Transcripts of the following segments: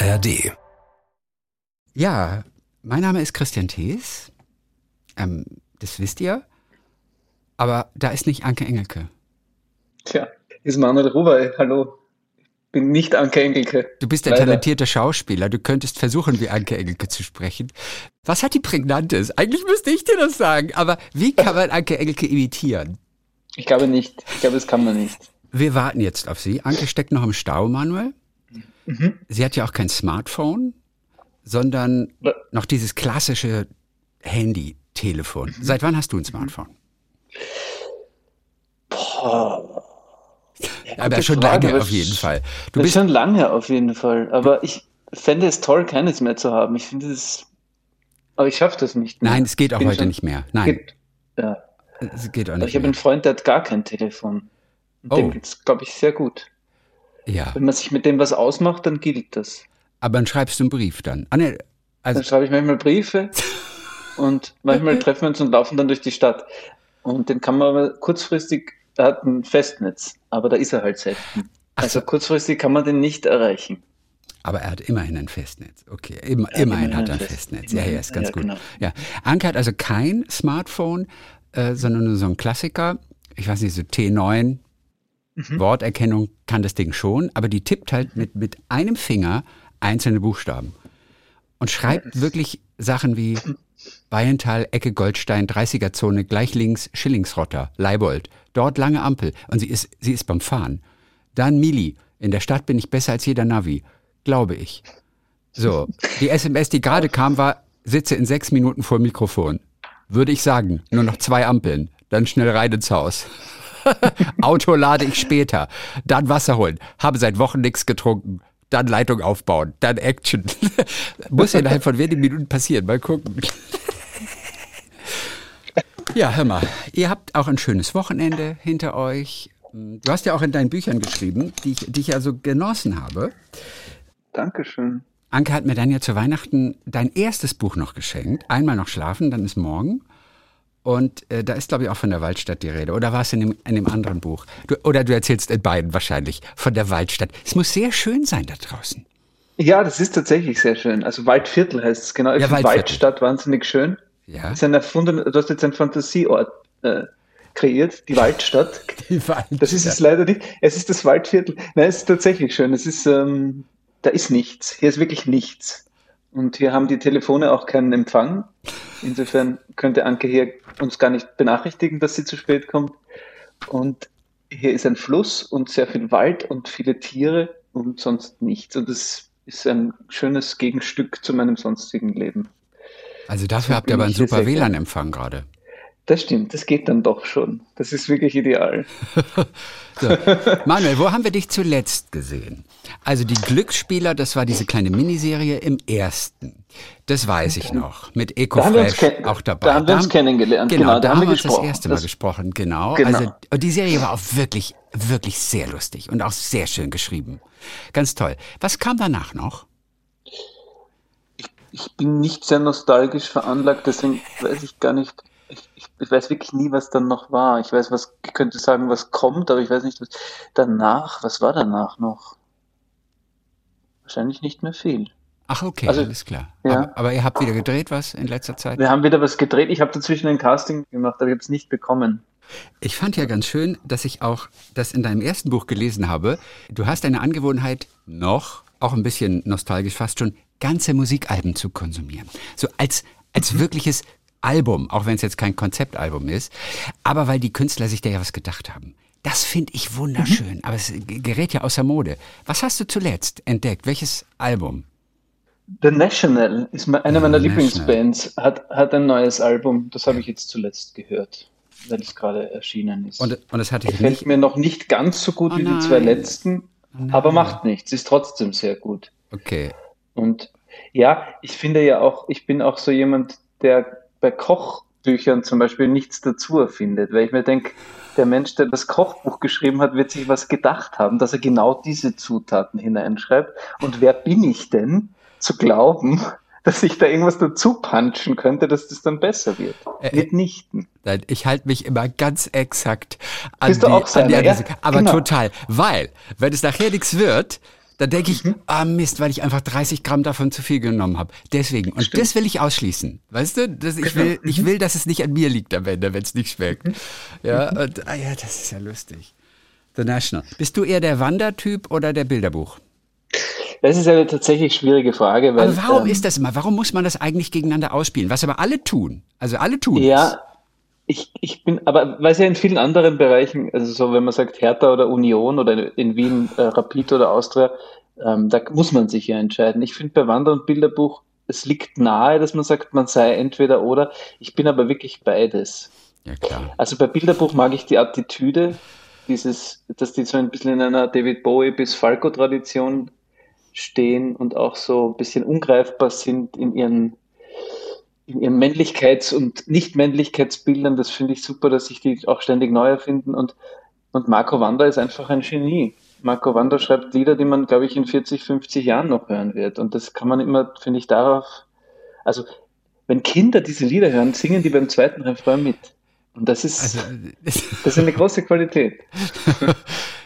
ARD. Ja, mein Name ist Christian Thees. Ähm, das wisst ihr. Aber da ist nicht Anke Engelke. Tja, ist Manuel Ruwey. Hallo. Ich bin nicht Anke Engelke. Du bist ein Leider. talentierter Schauspieler. Du könntest versuchen, wie Anke Engelke zu sprechen. Was hat die Prägnantes? Eigentlich müsste ich dir das sagen. Aber wie kann man Anke Engelke imitieren? Ich glaube nicht. Ich glaube, das kann man nicht. Wir warten jetzt auf Sie. Anke steckt noch im Stau, Manuel. Sie hat ja auch kein Smartphone, sondern Wa- noch dieses klassische Handy-Telefon. Seit wann hast du ein Smartphone? Boah. Aber gute schon Frage, lange aber auf jeden Fall. Du bist schon lange auf jeden Fall. Aber ich fände es toll, keines mehr zu haben. Ich finde es. Aber ich schaffe das nicht mehr. Nein, es geht auch Bin heute schon- nicht mehr. Nein, Geht, ja. es geht auch Aber nicht ich habe einen Freund, der hat gar kein Telefon. Und Oh. dem geht's, glaube ich, sehr gut. Ja, Wenn man sich mit dem was ausmacht, dann gilt das. aber dann schreibst du einen Brief dann. Ah, nee, also Dann schreibe ich manchmal Briefe und manchmal treffen wir uns und laufen dann durch die Stadt. Und den kann man aber kurzfristig, er hat ein Festnetz, aber da ist er halt selten. Ach Also so. kurzfristig kann man den nicht erreichen. Aber er hat immerhin ein Festnetz. Okay, Immer, hat immerhin immerhin hat er ein ein Fest- Festnetz. Ja, ja, ist ganz Ja, gut. genau. Ja. Anke hat also kein Smartphone, äh, sondern nur so ein Klassiker. Ich weiß nicht, so T9. Mhm. Worterkennung kann das Ding schon, aber die tippt halt mit, mit einem Finger einzelne Buchstaben und schreibt wirklich Sachen wie Weihenthal, Ecke Goldstein, 30er Zone, gleich links Schillingsrotter, Leibold, dort lange Ampel und sie ist, sie ist beim Fahren. Dann Mili, in der Stadt bin ich besser als jeder Navi, glaube ich. So, die SMS, die gerade kam, war, sitze in sechs Minuten vor dem Mikrofon. Würde ich sagen, nur noch zwei Ampeln, dann schnell rein ins Haus. Auto lade ich später, dann Wasser holen, habe seit Wochen nichts getrunken, dann Leitung aufbauen, dann Action. Muss ja innerhalb von wenigen Minuten passieren, mal gucken. Ja, hör mal, ihr habt auch ein schönes Wochenende hinter euch. Du hast ja auch in deinen Büchern geschrieben, die ich, die ich ja so genossen habe. Dankeschön. Anke hat mir dann ja zu Weihnachten dein erstes Buch noch geschenkt. Einmal noch schlafen, dann ist morgen. Und äh, da ist, glaube ich, auch von der Waldstadt die Rede. Oder war es in dem, in dem anderen Buch? Du, oder du erzählst in beiden wahrscheinlich von der Waldstadt. Es muss sehr schön sein da draußen. Ja, das ist tatsächlich sehr schön. Also Waldviertel heißt es genau. Ich Ja, Waldviertel. Waldstadt wahnsinnig schön. Ja, ist ein erfunden, du hast jetzt einen Fantasieort äh, kreiert, die Waldstadt. die Waldstadt. Das ist es leider nicht. Es ist das Waldviertel. Nein, es ist tatsächlich schön. Es ist, ähm, da ist nichts. Hier ist wirklich nichts. Und hier haben die Telefone auch keinen Empfang. Insofern könnte Anke hier uns gar nicht benachrichtigen, dass sie zu spät kommt. Und hier ist ein Fluss und sehr viel Wald und viele Tiere und sonst nichts. Und das ist ein schönes Gegenstück zu meinem sonstigen Leben. Also dafür habt ihr aber einen super. WLAN-Empfang gerade. Das stimmt, das geht dann doch schon. Das ist wirklich ideal. So. Manuel, wo haben wir dich zuletzt gesehen? Also die Glücksspieler, das war diese kleine Miniserie im ersten. Das weiß ich noch. Mit Ecofresh auch dabei. da haben wir uns kennengelernt. Genau, da haben wir uns gesprochen. das erste Mal Das- gesprochen, genau. Genau. Also und die Serie war auch wirklich, wirklich sehr lustig und auch sehr schön geschrieben. Ganz toll. Was kam danach noch? Ich bin nicht sehr nostalgisch veranlagt, deswegen weiß ich gar nicht. Ich, ich, weiß wirklich nie, was dann noch war. Ich weiß, was, ich könnte sagen, was kommt, aber ich weiß nicht, was danach, was war danach noch? Wahrscheinlich nicht mehr viel. Ach, okay, Also, alles klar. ja. Aber, aber ihr habt wieder gedreht was in letzter Zeit? Wir haben wieder was gedreht. Ich habe dazwischen ein Casting gemacht, aber ich habe es nicht bekommen. Ich fand ja ganz schön, dass ich auch das in deinem ersten Buch gelesen habe. Du hast eine Angewohnheit, noch, auch ein bisschen nostalgisch fast schon, ganze Musikalben zu konsumieren. So als, als wirkliches Album, auch wenn es jetzt kein Konzeptalbum ist. Aber weil die Künstler sich da ja was gedacht haben. Das finde ich wunderschön, aber es gerät ja außer Mode. Was hast du zuletzt entdeckt? Welches Album? The National ist eine meiner The Lieblingsbands, hat, hat ein neues Album. Das habe ich jetzt zuletzt gehört, weil es gerade erschienen ist. Und, und das hatte ich Gefällt nicht. mir noch nicht ganz so gut Oh wie die zwei nein. letzten, aber macht nichts, ist trotzdem sehr gut. Okay. Und ja, ich finde ja auch, ich bin auch so jemand, der bei Kochbüchern zum Beispiel nichts dazu erfindet, weil ich mir denke, der Mensch, der das Kochbuch geschrieben hat, wird sich was gedacht haben, dass er genau diese Zutaten hineinschreibt. Und wer bin ich denn, zu glauben, dass ich da irgendwas dazu punchen könnte, dass das dann besser wird? Äh, Mitnichten. Nein, ich halte mich immer ganz exakt an Bist die, du auch an die seiner, ja? Aber Genau. total. Weil, wenn es nachher nichts wird, Da denke ich, ah Mist, weil ich einfach 30 Gramm davon zu viel genommen habe. Deswegen. Und Stimmt. das will ich ausschließen. Weißt du? Das, ich, genau. will, ich will, dass es nicht an mir liegt am Ende, wenn es nicht schmeckt. Mhm. Ja, und, ah ja, das ist ja lustig. The National. Bist du eher der Wandertyp oder der Bilderbuch? Das ist eine tatsächlich schwierige Frage. Weil, aber warum ähm, ist das immer? Warum muss man das eigentlich gegeneinander ausspielen? Was aber alle tun. Also alle tun. Ja, ich, ich bin, aber weil es ja in vielen anderen Bereichen, also so wenn man sagt Hertha oder Union oder in Wien äh, Rapid oder Austria, ähm, da muss man sich ja entscheiden. Ich finde bei Wander- und Bilderbuch, es liegt nahe, dass man sagt, man sei entweder oder. Ich bin aber wirklich beides. Ja, klar. Also bei Bilderbuch mag ich die Attitüde, dieses, dass die so ein bisschen in einer David Bowie bis Falco-Tradition stehen und auch so ein bisschen ungreifbar sind in ihren in ihren Männlichkeits- und Nicht-Männlichkeitsbildern, das finde ich super, dass sich die auch ständig neu erfinden. Und, und Marco Wander ist einfach ein Genie. Marco Wander schreibt Lieder, die man, glaube ich, in 40, 50 Jahren noch hören wird. Und das kann man immer, finde ich, darauf, also wenn Kinder diese Lieder hören, singen die beim zweiten Refrain mit. Und das ist, also, das ist eine große Qualität.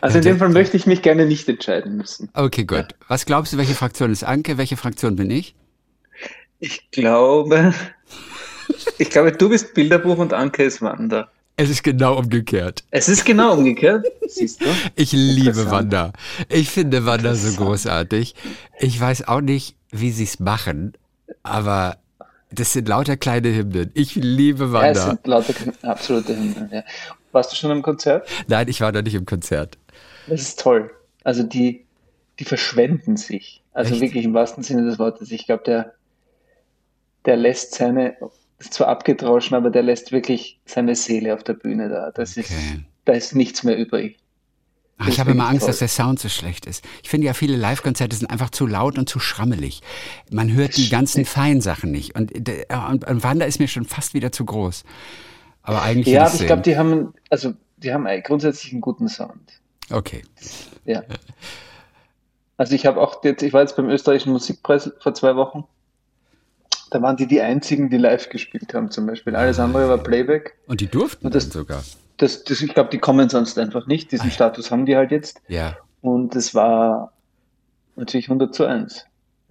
Also in dem Fall möchte ich mich gerne nicht entscheiden müssen. Okay, gut. Was glaubst du, welche Fraktion ist Anke, welche Fraktion bin ich? Ich glaube, ich glaube, du bist Bilderbuch und Anke ist Wanda. Es ist genau umgekehrt. Es ist genau umgekehrt, siehst du? Ich liebe Wanda. Ich finde Wanda so großartig. Ich weiß auch nicht, wie sie es machen, aber das sind lauter kleine Hymnen. Ich liebe Wanda. Ja, es sind lauter absolute Hymnen, ja. Warst du schon im Konzert? Nein, ich war noch nicht im Konzert. Das ist toll. Also die, die verschwenden sich. Also Echt? wirklich im wahrsten Sinne des Wortes. Ich glaube, der, der lässt seine, ist zwar abgedroschen, aber der lässt wirklich seine Seele auf der Bühne da. Das okay. ist, da ist nichts mehr übrig. Ach, ich habe immer Angst, dass der Sound so schlecht ist. Ich finde ja, viele Live-Konzerte sind einfach zu laut und zu schrammelig. Man hört die ganzen Feinsachen nicht. Und, und, und Wanda ist mir schon fast wieder zu groß. Aber eigentlich. Ja, aber ich glaube, die haben, also, die haben grundsätzlich einen guten Sound. Okay. Ja. Also ich habe auch jetzt, ich war jetzt beim österreichischen Musikpreis vor zwei Wochen da waren die die einzigen, die live gespielt haben zum Beispiel. Alles andere war Playback. Und die durften und das sogar. Das, das, ich glaube, die kommen sonst einfach nicht. Diesen Ach. Status haben die halt jetzt. Ja. Und es war natürlich 100 zu 1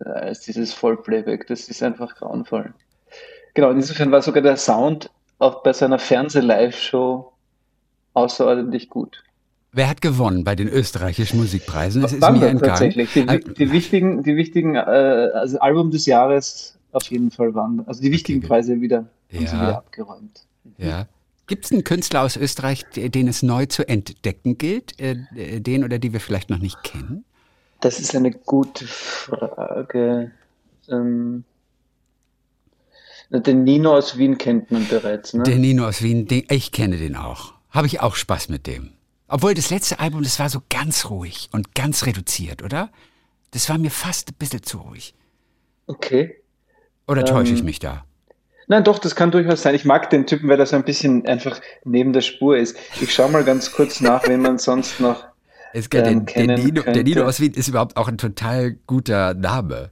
als dieses Vollplayback. Das ist einfach grauenvoll. Genau, insofern war sogar der Sound auch bei seiner Fernseh-Live-Show außerordentlich gut. Wer hat gewonnen bei den österreichischen Musikpreisen? Das ist mir entgangen. Tatsächlich. Die, die, wichtigen, die wichtigen äh, also Album des Jahres auf jeden Fall waren. Also die wichtigen Preise wieder, ja. wieder abgeräumt. Ja. Gibt es einen Künstler aus Österreich, den es neu zu entdecken gilt? Äh, den oder die wir vielleicht noch nicht kennen? Das ist eine gute Frage. Ähm, den Nino aus Wien kennt man bereits. Ne? Den Nino aus Wien, den, ich kenne den auch. Habe ich auch Spaß mit dem. Obwohl das letzte Album, das war so ganz ruhig und ganz reduziert, oder? Das war mir fast ein bisschen zu ruhig. Okay. Oder täusche ähm, ich mich da? Nein, doch, das kann durchaus sein. Ich mag den Typen, weil er so ein bisschen einfach neben der Spur ist. Ich schaue mal ganz kurz nach, wen man sonst noch. Es, ähm, den, den Nino, der Nino aus Wien ist überhaupt auch ein total guter Name.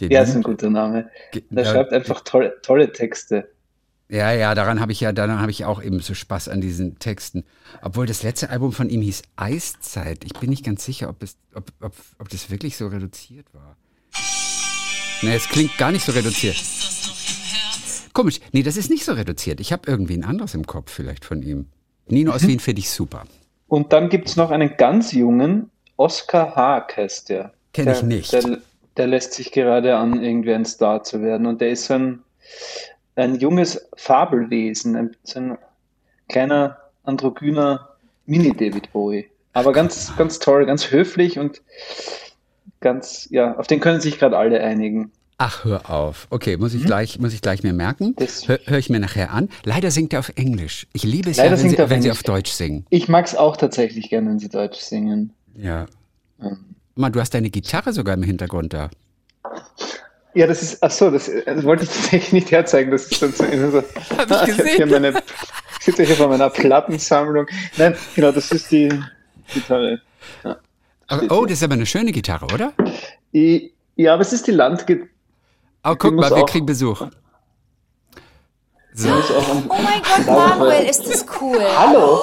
Den ja, ist ein guter Name. Der ja, schreibt einfach tolle, tolle Texte. Ja, ja, daran habe ich ja, daran habe ich auch eben so Spaß an diesen Texten. Obwohl das letzte Album von ihm hieß Eiszeit. Ich bin nicht ganz sicher, ob, es, ob, ob, ob das wirklich so reduziert war. Nee, es klingt gar nicht so reduziert. Komisch. Nee, das ist nicht so reduziert. Ich habe irgendwie ein anderes im Kopf vielleicht von ihm. Nino aus mhm. Wien finde ich super. Und dann gibt es noch einen ganz jungen, Oskar Haag heißt der. Kenne ich nicht. Der, der, lässt sich gerade an, irgendwie ein Star zu werden. Und der ist so ein, ein junges Fabelwesen, ein, so ein kleiner androgyner Mini-David Bowie. Aber ganz, ganz toll, ganz höflich und ganz, ja, auf den können sich gerade alle einigen. Ach, hör auf. Okay, muss ich, mhm. gleich, muss ich gleich mir merken. Hör, hör, ich mir nachher an. Leider singt er auf Englisch. Ich liebe es Leider ja, wenn, sie, wenn sie, auf Deutsch singen. Ich mag es auch tatsächlich gerne, wenn sie Deutsch singen. Ja. Ähm. Mal, du hast deine Gitarre sogar im Hintergrund da. Ja, das ist, ach so, das, das wollte ich tatsächlich nicht herzeigen. Das ist dann so, so Hab ich gesehen. Ich, meine, ich sitze hier vor meiner Plattensammlung. Nein, genau, das ist die Gitarre. Ja. Aber, oh, das ist aber eine schöne Gitarre, oder? Ja, aber es ist die Landgitarre. Oh, guck mal, wir kriegen Besuch. So. Oh mein Gott, Manuel, ist das cool. Hallo.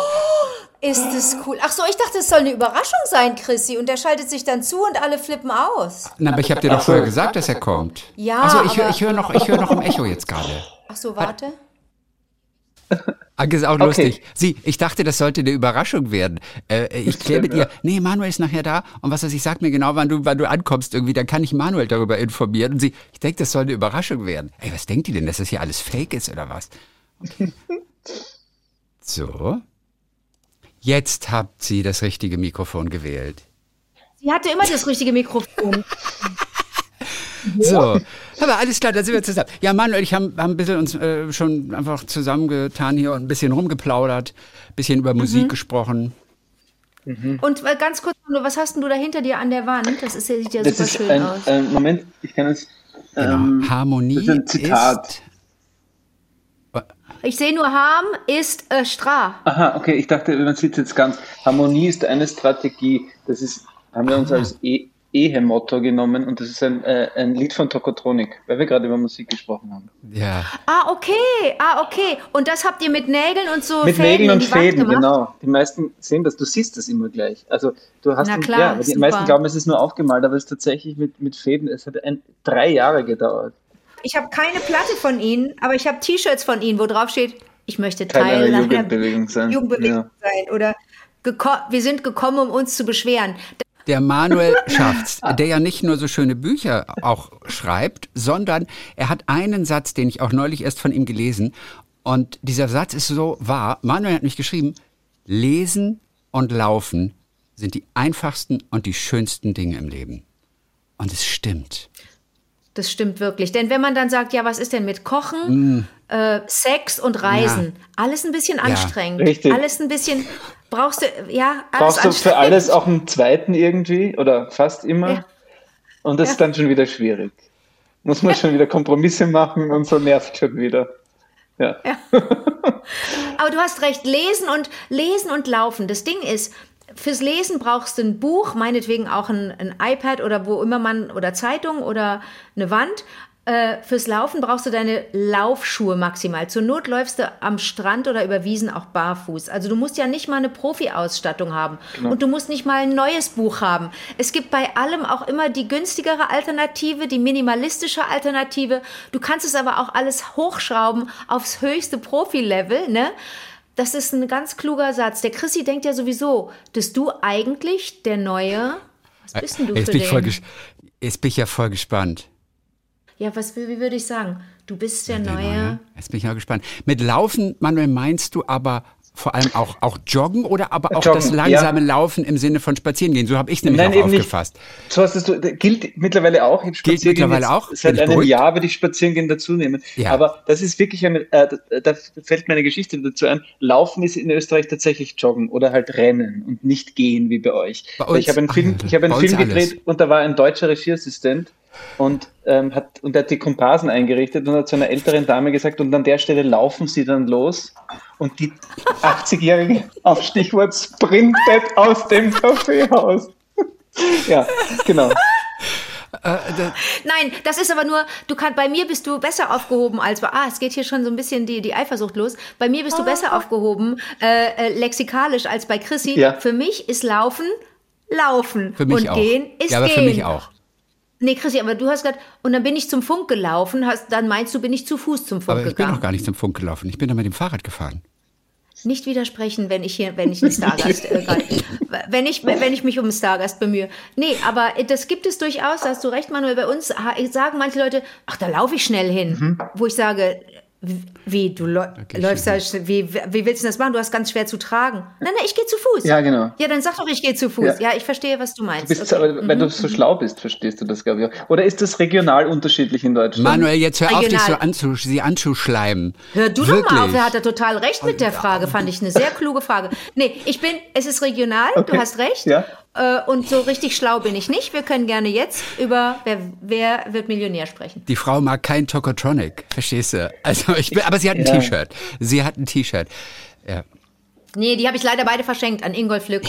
Ist es cool. Ach so, ich dachte, es soll eine Überraschung sein, Chrissy. Und der schaltet sich dann zu und alle flippen aus. Na, aber ich habe dir doch vorher gesagt, dass er kommt. Ja, Also ich höre ich hör noch, ich hör noch im Echo jetzt gerade. Ach so, warte. Anke ist auch Okay. lustig. Sie, ich dachte, das sollte eine Überraschung werden. Äh, ich kläre mit ihr, nee, Manuel ist nachher da und was weiß ich, sag mir genau, wann du, wann du ankommst irgendwie, dann kann ich Manuel darüber informieren. Und sie, ich denke, das soll eine Überraschung werden. Ey, was denkt die denn, dass das hier alles fake ist oder was? Okay. So. Jetzt habt sie das richtige Mikrofon gewählt. Sie hatte immer das richtige Mikrofon. So, aber alles klar, da sind wir zusammen. Ja, Manuel, ich haben, haben ein bisschen uns äh, schon einfach zusammengetan hier und ein bisschen rumgeplaudert, ein bisschen über Musik gesprochen. Und äh, ganz kurz, was hast denn du da hinter dir an der Wand? Das ist, sieht ja Das super ist schön ein, aus. ein Moment, ich kann es. Genau. Ähm, Harmonie das ist ein Zitat. ist Ich sehe nur Harm ist äh, Stra. Aha, okay, ich dachte, man sieht es jetzt ganz. Harmonie ist eine Strategie. Das ist, haben wir uns Ah. als e Ehemotto genommen und das ist ein, äh, ein Lied von Tokotronik, weil wir gerade über Musik gesprochen haben. ja. Ah, okay. Ah, okay. Und das habt ihr mit Nägeln und so Mit Fäden Nägeln in und die Wand Fäden, gemacht? genau. Die meisten sehen das, du siehst das immer gleich. Also du hast Na klar, ja, aber die super. meisten glauben, es ist nur aufgemalt, aber es ist tatsächlich mit, mit Fäden. Es hat ein, drei Jahre gedauert. Ich habe keine Platte von ihnen, aber ich habe T-Shirts von ihnen, wo drauf steht, ich möchte Teil einer Jugendbewegung sein. Jugendbewegung Ja. sein. Oder wir sind gekommen, um uns zu beschweren. Der Manuel schafft's, der ja nicht nur so schöne Bücher auch schreibt, sondern er hat einen Satz, den ich auch neulich erst von ihm gelesen. Und dieser Satz ist so wahr. Manuel hat mich geschrieben, lesen und laufen sind die einfachsten und die schönsten Dinge im Leben. Und es stimmt. Das stimmt wirklich. Denn wenn man dann sagt, ja, was ist denn mit Kochen, äh, Sex und Reisen? Alles ein bisschen anstrengend. Richtig. Alles ein bisschen, brauchst du, ja, alles Brauchst du für alles auch einen zweiten irgendwie oder fast immer? Ja. Und das ist dann schon wieder schwierig. Muss man schon wieder Kompromisse machen und so nervt schon wieder. Ja. Aber du hast recht, lesen und lesen und laufen. Das Ding ist, fürs Lesen brauchst du ein Buch, meinetwegen auch ein, ein iPad oder wo immer man oder Zeitung oder eine Wand. Äh, fürs Laufen brauchst du deine Laufschuhe maximal. Zur Not läufst du am Strand oder über Wiesen auch barfuß. Also du musst ja nicht mal eine Profi-Ausstattung haben. Und du musst nicht mal ein neues Buch haben. Es gibt bei allem auch immer die günstigere Alternative, die minimalistische Alternative. Du kannst es aber auch alles hochschrauben aufs höchste Profi-Level, ne? Das ist ein ganz kluger Satz. Der Chrissy denkt ja sowieso, dass du eigentlich der neue. Was bist denn du Jetzt für bin, ich voll den? ges- jetzt bin ich ja voll gespannt. Ja, was wie würde ich sagen? Du bist der, Der neue. Neue. Jetzt bin ich mal gespannt. Mit Laufen, Manuel, meinst du aber vor allem auch, auch Joggen oder aber auch Joggen, das ja. langsame Laufen im Sinne von Spazierengehen? So habe ich es nämlich Nein, auch eben nicht. aufgefasst. So hast es du, gilt mittlerweile auch. Ich Gilt mittlerweile jetzt auch? Seit einem beruhigt? Jahr würde ich Spazierengehen dazu nehmen. Ja. Aber das ist wirklich eine, äh, da, da fällt mir eine Geschichte dazu ein. Laufen ist in Österreich tatsächlich Joggen oder halt Rennen und nicht gehen wie bei euch. Bei Weil ich uns- habe einen Film, Ach, ich habe einen uns Film alles. gedreht und da war ein deutscher Regieassistent und ähm, hat und der hat die Komparsen eingerichtet und hat zu einer älteren Dame gesagt und an der Stelle laufen sie dann los und die 80-jährige auf Stichwort sprintet aus dem Kaffeehaus. ja, genau. Nein, das ist aber nur, du kannst, bei mir bist du besser aufgehoben als bei, ah, es geht hier schon so ein bisschen die, die Eifersucht los. Bei mir bist du besser aufgehoben, äh, äh, lexikalisch als bei Chrissy. Ja. Für mich ist Laufen, Laufen. Für mich und auch. Gehen ist ja, aber Gehen. für mich auch. Nee, Chrissy, aber du hast gesagt, und dann bin ich zum Funk gelaufen, hast, dann meinst du, bin ich zu Fuß zum Funk Aber ich bin gegangen. noch gar nicht zum Funk gelaufen. Ich bin da mit dem Fahrrad gefahren. Nicht widersprechen, wenn ich hier, wenn ich einen Stargast äh, grad, wenn ich, wenn ich mich um einen Stargast bemühe. Nee, aber das gibt es durchaus, da hast du recht, Manuel. Bei uns sagen manche Leute, ach, da laufe ich schnell hin. Mhm. Wo ich sage, wie, du Okay, läufst da, schön. wie, wie willst du das machen? Du hast ganz schwer zu tragen. Nein, nein, ich gehe zu Fuß. Ja, genau. Ja, dann sag doch, ich gehe zu Fuß. Ja. Ja, ich verstehe, was du meinst. Du bist, Okay. aber, wenn du so schlau bist, verstehst du das, glaube ich auch. Oder ist das regional unterschiedlich in Deutschland? Manuel, jetzt hör auf, dich so Regional. anzu sie anzuschleimen. Hör du Wirklich. doch mal auf, er hat da total recht mit der Frage, fand ich eine sehr kluge Frage. Nee, ich bin, es ist regional, Okay. du hast recht. Ja. Äh, und so richtig schlau bin ich nicht. Wir können gerne jetzt über wer, wer wird Millionär sprechen. Die Frau mag kein Tokotronic, verstehst du? Also ich bin, aber sie hat ein Ja. T-Shirt. Sie hat ein T-Shirt. Ja. Nee, die habe ich leider beide verschenkt an Ingolf Lück.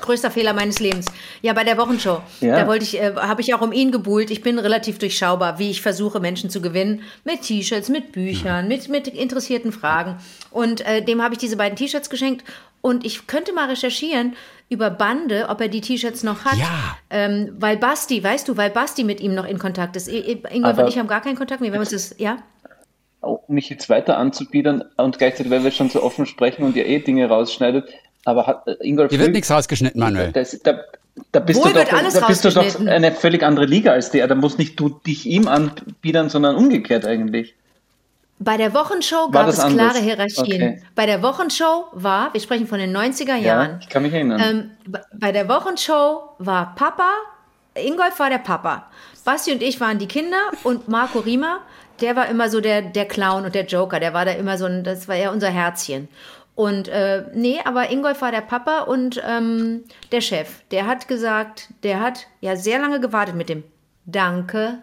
Größter Fehler meines Lebens. Ja, bei der Wochenshow. Ja. Da wollte ich, äh, habe ich auch um ihn gebuhlt. Ich bin relativ durchschaubar, wie ich versuche, Menschen zu gewinnen. Mit T-Shirts, mit Büchern, mit, mit interessierten Fragen. Und äh, dem habe ich diese beiden T-Shirts geschenkt. Und ich könnte mal recherchieren über Bande, ob er die T-Shirts noch hat. Ja. Ähm, weil Basti, weißt du, weil Basti mit ihm noch in Kontakt ist. Ingolf Aber- und ich haben gar keinen Kontakt mehr. Wir haben uns das, ja? um mich jetzt weiter anzubiedern und gleichzeitig, weil wir schon so offen sprechen und ihr eh Dinge rausschneidet, aber hat äh, Ingolf Hier wird nichts rausgeschnitten, Manuel. Das, da, da bist, Wohl du doch, wird alles da bist du doch eine völlig andere Liga als der. Da musst nicht du dich ihm anbiedern, sondern umgekehrt eigentlich. Bei der Wochenshow gab es anders? klare Hierarchien. Okay. Bei der Wochenshow war, wir sprechen von den 90er Ja, Jahren, ich kann mich erinnern. ähm, bei der Wochenshow war Papa, Ingolf war der Papa. Basti und ich waren die Kinder und Marco Riemer, der war immer so der, der Clown und der Joker. Der war da immer so ein, das war ja unser Herzchen. Und äh, nee, aber Ingolf war der Papa und ähm, der Chef. Der hat gesagt, der hat ja sehr lange gewartet mit dem Danke,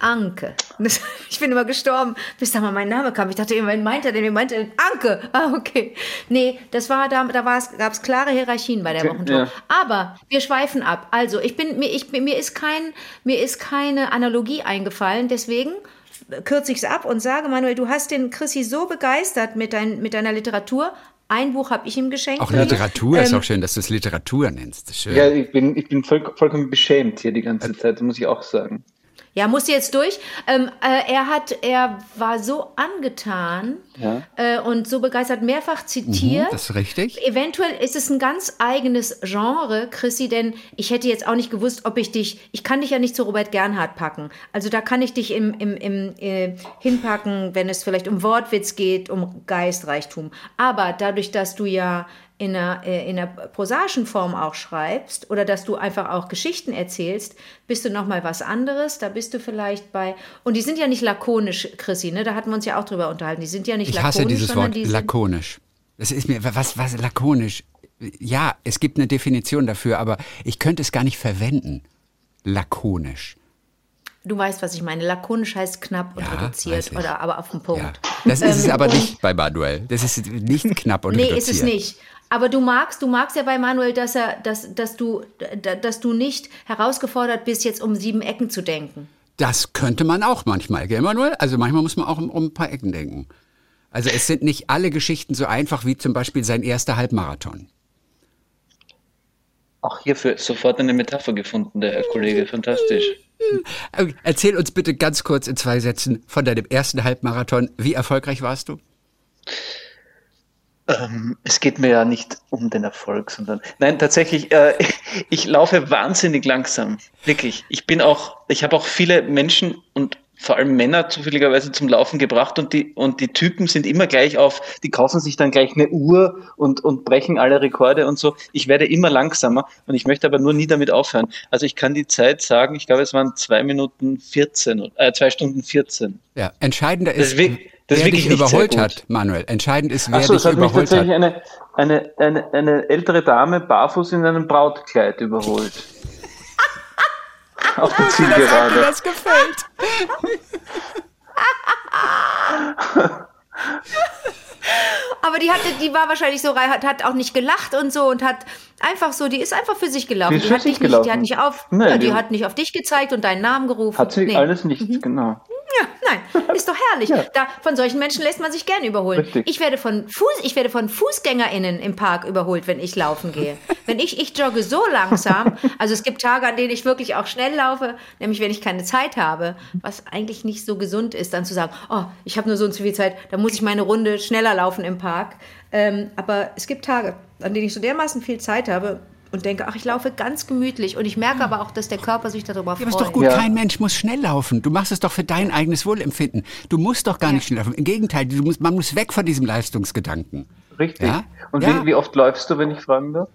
Anke. Das, ich bin immer gestorben, bis da mal mein Name kam. Ich dachte immer, wen meint er denn? Wen meint er denn? Anke. Ah, okay. Nee, das war da, da gab es klare Hierarchien bei der Okay, Wochentour. ja. Aber wir schweifen ab. Also, ich bin, mir, ich, mir, ist kein, mir ist keine Analogie eingefallen, deswegen kürze ich es ab und sage, Manuel, du hast den Chrissy so begeistert mit, dein, mit deiner Literatur. Ein Buch habe ich ihm geschenkt. Auch Literatur ist Ähm, auch schön, dass du es Literatur nennst. Das ist schön. ja, ich bin, ich bin voll, vollkommen beschämt hier die ganze Zeit, muss ich auch sagen. Ja, musste jetzt durch. Ähm, äh, er hat, er war so angetan Ja. äh, und so begeistert, mehrfach zitiert. das ist richtig. Eventuell ist es ein ganz eigenes Genre, Chrissy, denn ich hätte jetzt auch nicht gewusst, ob ich dich, ich kann dich ja nicht zu Robert Gernhardt packen. Also da kann ich dich im, im, im, äh, hinpacken, wenn es vielleicht um Wortwitz geht, um Geistreichtum. Aber dadurch, dass du ja in einer, äh, in einer prosaischen Form auch schreibst oder dass du einfach auch Geschichten erzählst, bist du noch mal was anderes. Da bist du vielleicht bei und die sind ja nicht lakonisch, Chrissy, ne? Da hatten wir uns ja auch drüber unterhalten. Die sind ja nicht Ich lakonisch, hasse dieses Wort die lakonisch. Das ist mir, was, was, lakonisch? Ja, es gibt eine Definition dafür, aber ich könnte es gar nicht verwenden. Lakonisch. Du weißt, was ich meine. Lakonisch heißt knapp und Ja, reduziert ich. oder aber auf den Punkt. Ja. Das ist es Ähm, aber nicht bei Manuel. Das ist nicht knapp und Nee, reduziert. ist es nicht. Aber du magst, du magst ja bei Manuel, dass er, dass, dass du, da- dass du nicht herausgefordert bist, jetzt um sieben Ecken zu denken. Das könnte man auch manchmal, gell, Manuel? Also manchmal muss man auch um, um ein paar Ecken denken. Also es sind nicht alle Geschichten so einfach wie zum Beispiel sein erster Halbmarathon. Auch hierfür sofort eine Metapher gefunden, der Herr Kollege. Fantastisch. Okay, Erzähl uns bitte ganz kurz in zwei Sätzen von deinem ersten Halbmarathon. Wie erfolgreich warst du? Ähm, es geht mir ja nicht um den Erfolg, sondern nein, tatsächlich, äh, ich laufe wahnsinnig langsam. Wirklich. Ich bin auch, ich habe auch viele Menschen und vor allem Männer zufälligerweise zum Laufen gebracht und die, und die Typen sind immer gleich auf, die kaufen sich dann gleich eine Uhr und, und brechen alle Rekorde und so. Ich werde immer langsamer und ich möchte aber nur nie damit aufhören. Also ich kann die Zeit sagen, ich glaube, es waren zwei Minuten 14, äh, zwei Stunden 14. Ja, entscheidender ist, wi- das wer dich überholt hat, Manuel. Entscheidend ist, wer Achso, es dich hat mich überholt tatsächlich hat. eine, eine, eine, eine ältere Dame barfuß in einem Brautkleid überholt. Auf der Zielgerade. das gefällt. Aber die hatte, die war wahrscheinlich so, hat, hat auch nicht gelacht und so und hat einfach so, die ist einfach für sich gelaufen. Die ist Die, für hat, sich dich nicht, die hat gelaufen. nicht auf, Nee, ja, die, die- hat nicht auf dich gezeigt und deinen Namen gerufen. Hat sie Nee. alles nicht, genau. Ja, nein, ist doch herrlich. Ja. Da, von solchen Menschen lässt man sich gern überholen. Richtig. Ich werde von Fuß, ich werde von FußgängerInnen im Park überholt, wenn ich laufen gehe. wenn ich, ich jogge so langsam, also es gibt Tage, an denen ich wirklich auch schnell laufe, nämlich wenn ich keine Zeit habe, was eigentlich nicht so gesund ist, dann zu sagen, oh, ich habe nur so und so viel Zeit, da muss ich meine Runde schneller laufen im Park. Ähm, aber es gibt Tage, an denen ich so dermaßen viel Zeit habe und denke, ach, ich laufe ganz gemütlich und ich merke aber auch, dass der Körper sich darüber Ja, freut. aber ist doch gut, Ja. kein Mensch muss schnell laufen. Du machst es doch für dein eigenes Wohlempfinden. Du musst doch gar nicht schnell laufen. Im Gegenteil, du musst, man muss weg von diesem Leistungsgedanken. Richtig. Ja? Und Ja. Wie, wie oft läufst du, wenn ich fragen darf?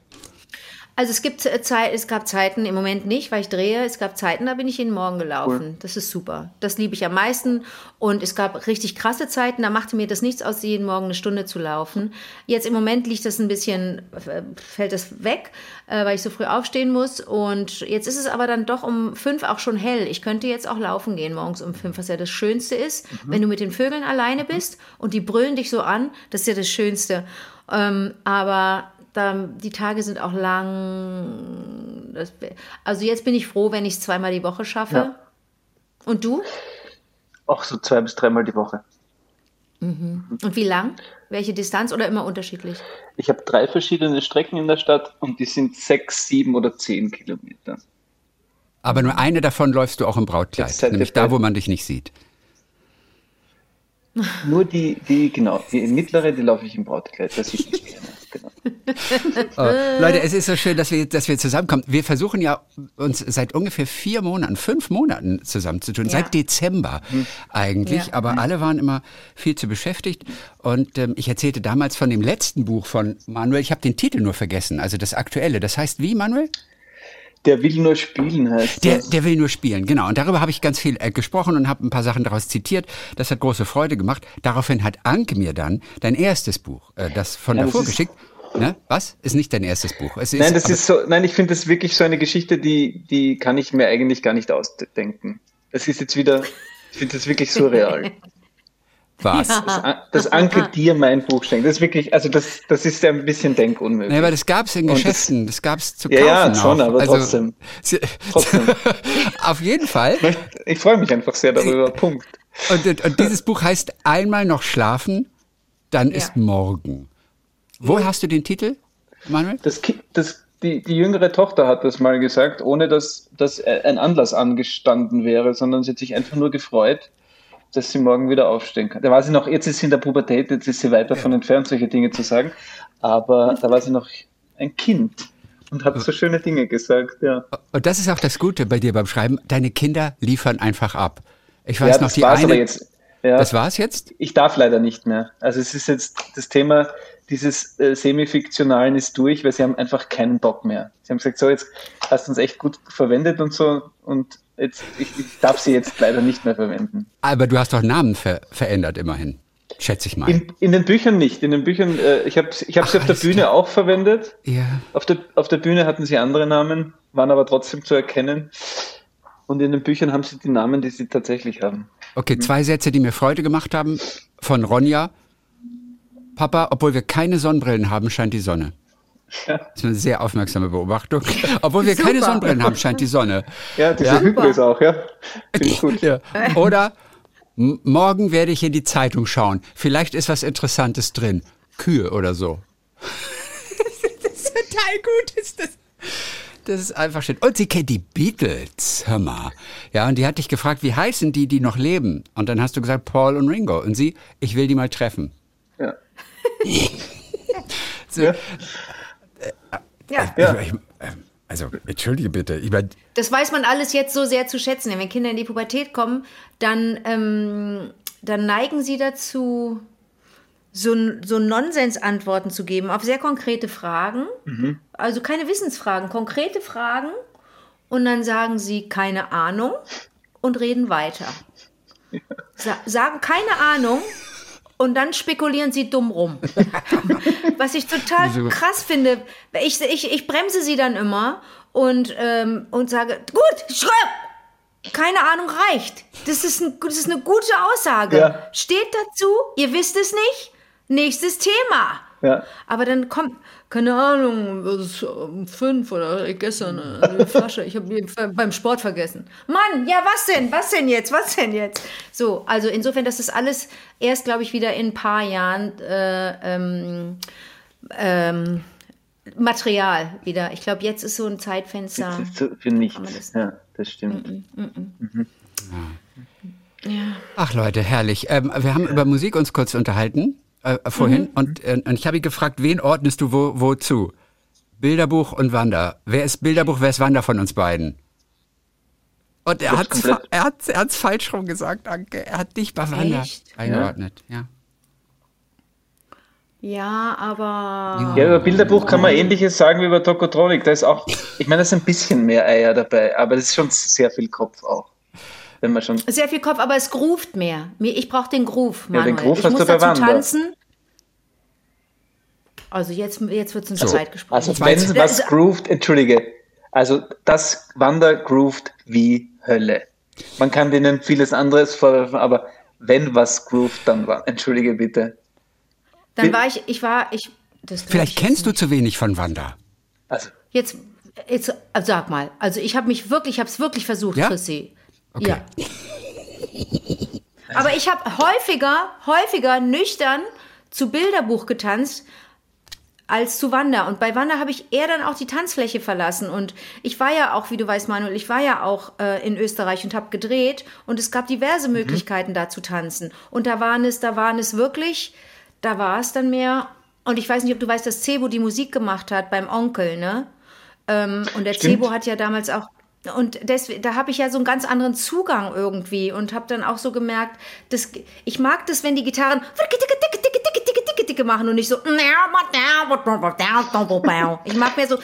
Also es gibt äh, Zeit, es gab Zeiten im Moment nicht, weil ich drehe. Es gab Zeiten, da bin ich jeden Morgen gelaufen. Das ist super. Das liebe ich am meisten. Und es gab richtig krasse Zeiten, da machte mir das nichts aus, jeden Morgen eine Stunde zu laufen. Jetzt im Moment liegt das ein bisschen, äh, fällt das weg, äh, weil ich so früh aufstehen muss. Und jetzt ist es aber dann doch um fünf auch schon hell. Ich könnte jetzt auch laufen gehen morgens um fünf, was ja das Schönste ist, wenn du mit den Vögeln alleine bist und die brüllen dich so an. Das ist ja das Schönste. Ähm, aber da, die Tage sind auch lang. Das, also jetzt bin ich froh, wenn ich es zweimal die Woche schaffe. Ja. Und du? Auch so zwei bis dreimal die Woche. Und wie lang? Welche Distanz oder immer unterschiedlich? Ich habe drei verschiedene Strecken in der Stadt und die sind sechs, sieben oder zehn Kilometer. Aber nur eine davon läufst du auch im Brautkleid, nämlich da, wo man dich nicht sieht. Nur die, die, genau, die mittlere, die laufe ich im Brautkleid. Das sieht nicht mehr. Genau. Oh, Leute, es ist so schön, dass wir, dass wir zusammenkommen. Wir versuchen ja uns seit ungefähr vier Monaten, fünf Monaten zusammenzutun, Ja. seit Dezember eigentlich. Ja. Aber alle waren immer viel zu beschäftigt. Und ähm, ich erzählte damals von dem letzten Buch von Manuel. Ich habe den Titel nur vergessen, also das aktuelle. Das heißt wie, Manuel? Der will nur spielen, heißt Der, das. der will nur spielen, genau. Und darüber habe ich ganz viel äh, gesprochen und habe ein paar Sachen daraus zitiert. Das hat große Freude gemacht. Daraufhin hat Anke mir dann dein erstes Buch, äh, das von Ja, das davor ist- geschickt. Ne? Was? Ist nicht dein erstes Buch. Es ist, Nein, das ist so, nein, ich finde das wirklich so eine Geschichte, die, die kann ich mir eigentlich gar nicht ausdenken. Das ist jetzt wieder, ich finde das wirklich surreal. was. Ja. Dass, An- dass Anke dir mein Buch schenkt. Das ist wirklich, also das, das ist ein bisschen denkunmöglich. Nee, aber das gab's in Und das- Geschäften, das, gab's zu Ja, kaufen. ja, schon, auch. aber also, trotzdem. sie- Trotzdem. Auf jeden Fall. Ich Ich freue mich einfach sehr darüber. Punkt. Und, und, und dieses Buch heißt Einmal noch schlafen, dann ist morgen. Wo hast du den Titel, Manuel? Das, das, die, die jüngere Tochter hat das mal gesagt, ohne dass, dass ein Anlass angestanden wäre, sondern sie hat sich einfach nur gefreut, dass sie morgen wieder aufstehen kann. Da war sie noch, jetzt ist sie in der Pubertät, jetzt ist sie weit davon entfernt, solche Dinge zu sagen, aber da war sie noch ein Kind und hat so schöne Dinge gesagt, ja. Und das ist auch das Gute bei dir beim Schreiben. Deine Kinder liefern einfach ab. Ich weiß ja, noch, die eine. jetzt. Ja, Das war's jetzt? ich darf leider nicht mehr. Also es ist jetzt das Thema dieses äh, Semi-Fiktionalen ist durch, weil sie haben einfach keinen Bock mehr. Sie haben gesagt, so jetzt hast du uns echt gut verwendet und so und jetzt ich, ich darf sie jetzt leider nicht mehr verwenden. Aber du hast doch Namen ver verändert immerhin, schätze ich mal. In, in den Büchern nicht. In den Büchern, äh, ich habe ich hab sie auf der Bühne klar. auch verwendet. ja. Auf der, auf der Bühne hatten sie andere Namen, waren aber trotzdem zu erkennen. Und in den Büchern haben sie die Namen, die sie tatsächlich haben. Okay, zwei Sätze, die mir Freude gemacht haben. Von Ronja. Papa, obwohl wir keine Sonnenbrillen haben, scheint die Sonne. Ja. Das ist eine sehr aufmerksame Beobachtung. Obwohl wir keine Super. Sonnenbrillen haben, scheint die Sonne. Ja, diese Ja? Hybris auch, ja. Finde ich gut. Ja. Oder morgen werde ich in die Zeitung schauen. Vielleicht ist was Interessantes drin. Kühe oder so. das ist total gut. Ist das. Das ist einfach schön. Und sie kennt die Beatles, hör mal. Ja, und die hat dich gefragt, wie heißen die, die noch leben? Und dann hast du gesagt, Paul und Ringo. Und sie, ich will die mal treffen. Ja. So, Ja. Ja, Ja. Ich, ich, also, entschuldige bitte. Ich mein, das weiß man alles jetzt so sehr zu schätzen. Denn wenn Kinder in die Pubertät kommen, dann, ähm, dann neigen sie dazu, so, so Nonsensantworten zu geben auf sehr konkrete Fragen. Also keine Wissensfragen, konkrete Fragen. Und dann sagen sie keine Ahnung und reden weiter. Sa sagen keine Ahnung und dann spekulieren sie dumm rum. Was ich total krass finde. Ich, ich, ich bremse sie dann immer und, ähm, und sage, gut, schreib! Keine Ahnung reicht. Das ist, ein, das ist eine gute Aussage. Ja. Steht dazu, ihr wisst es nicht. Nächstes Thema. Ja. Aber dann kommt, keine Ahnung, das ist um fünf oder gestern äh, eine Flasche. Ich habe beim Sport vergessen. Mann, ja, was denn? Was denn jetzt? Was denn jetzt? So, also insofern, das ist alles erst, glaube ich, wieder in ein paar Jahren äh, ähm, ähm, Material wieder. Ich glaube, jetzt ist so ein Zeitfenster. Das ist so für nichts. Das- Ja, das stimmt. Ach Leute, herrlich. Ähm, wir haben über Musik uns kurz unterhalten äh, vorhin und, äh, und ich habe ihn gefragt, wen ordnest du wo, wozu? Bilderbuch und Wander. Wer ist Bilderbuch, wer ist Wander von uns beiden? Und er hat er hat's, er hat's falsch rum gesagt, danke. Er hat dich bei Wander eingeordnet. Ja. Ja, aber. Ja, über Bilderbuch kann man ähnliches sagen wie über Tokotronic. Da ist auch, ich meine, da ist ein bisschen mehr Eier dabei, aber das ist schon sehr viel Kopf auch. Wenn man schon. Sehr viel Kopf, aber es groovt mehr. Mir- Ich brauche den Groove, Ja, den Manuel. Groove ich hast muss du bei dazu Wanda. tanzen. Also jetzt, jetzt wird es ein Zweitgespräch. Also weiß- wenn was grooved, entschuldige, also das Wander grooved wie Hölle. Man kann denen vieles anderes vorwerfen, aber wenn was grooved, dann war. Entschuldige bitte. Dann war ich, ich war, ich. Vielleicht ich kennst du zu wenig von Wander. Also Jetzt, jetzt äh, sag mal. Also ich habe mich wirklich, ich habe es wirklich versucht, Ja? Chrissy. Okay. Ja. Aber ich habe häufiger, häufiger nüchtern zu Bilderbuch getanzt als zu Wanda. Und bei Wanda habe ich eher dann auch die Tanzfläche verlassen. Und ich war ja auch, wie du weißt, Manuel, ich war ja auch äh, in Österreich und habe gedreht. Und es gab diverse Möglichkeiten, da zu tanzen. Und da waren es, da waren es wirklich, da war es dann mehr. Und ich weiß nicht, ob du weißt, dass Cebo die Musik gemacht hat beim Onkel, ne? Ähm, und der Stimmt. Cebo hat ja damals auch und deswegen, da habe ich ja so einen ganz anderen Zugang irgendwie und habe dann auch so gemerkt, dass ich mag das, wenn die Gitarren machen und nicht so. Ich mag mehr so.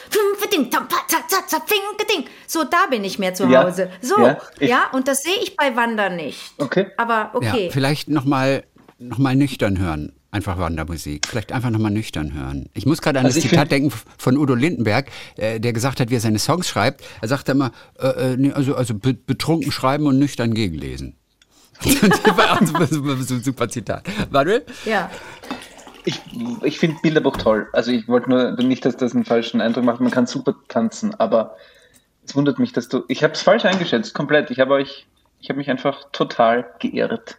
So, da bin ich mehr zu Hause. So, ja, ja, und das sehe ich bei Wanda nicht. Okay. Aber okay. Ja, vielleicht nochmal noch mal nüchtern hören. Einfach Wandermusik. Vielleicht einfach nochmal nüchtern hören. Ich muss gerade an Also das Zitat denken von Udo Lindenberg, äh, der gesagt hat, wie er seine Songs schreibt. Er sagt immer, äh, äh, nee, also, also be betrunken schreiben und nüchtern gegenlesen. das war auch so, so ein super Zitat. Manuel? Ja. Ich, ich finde Bilderbuch toll. Also ich wollte nur nicht, dass das einen falschen Eindruck macht. Man kann super tanzen, aber es wundert mich, dass du. Ich habe es falsch eingeschätzt, komplett. Ich habe euch, ich habe mich einfach total geirrt.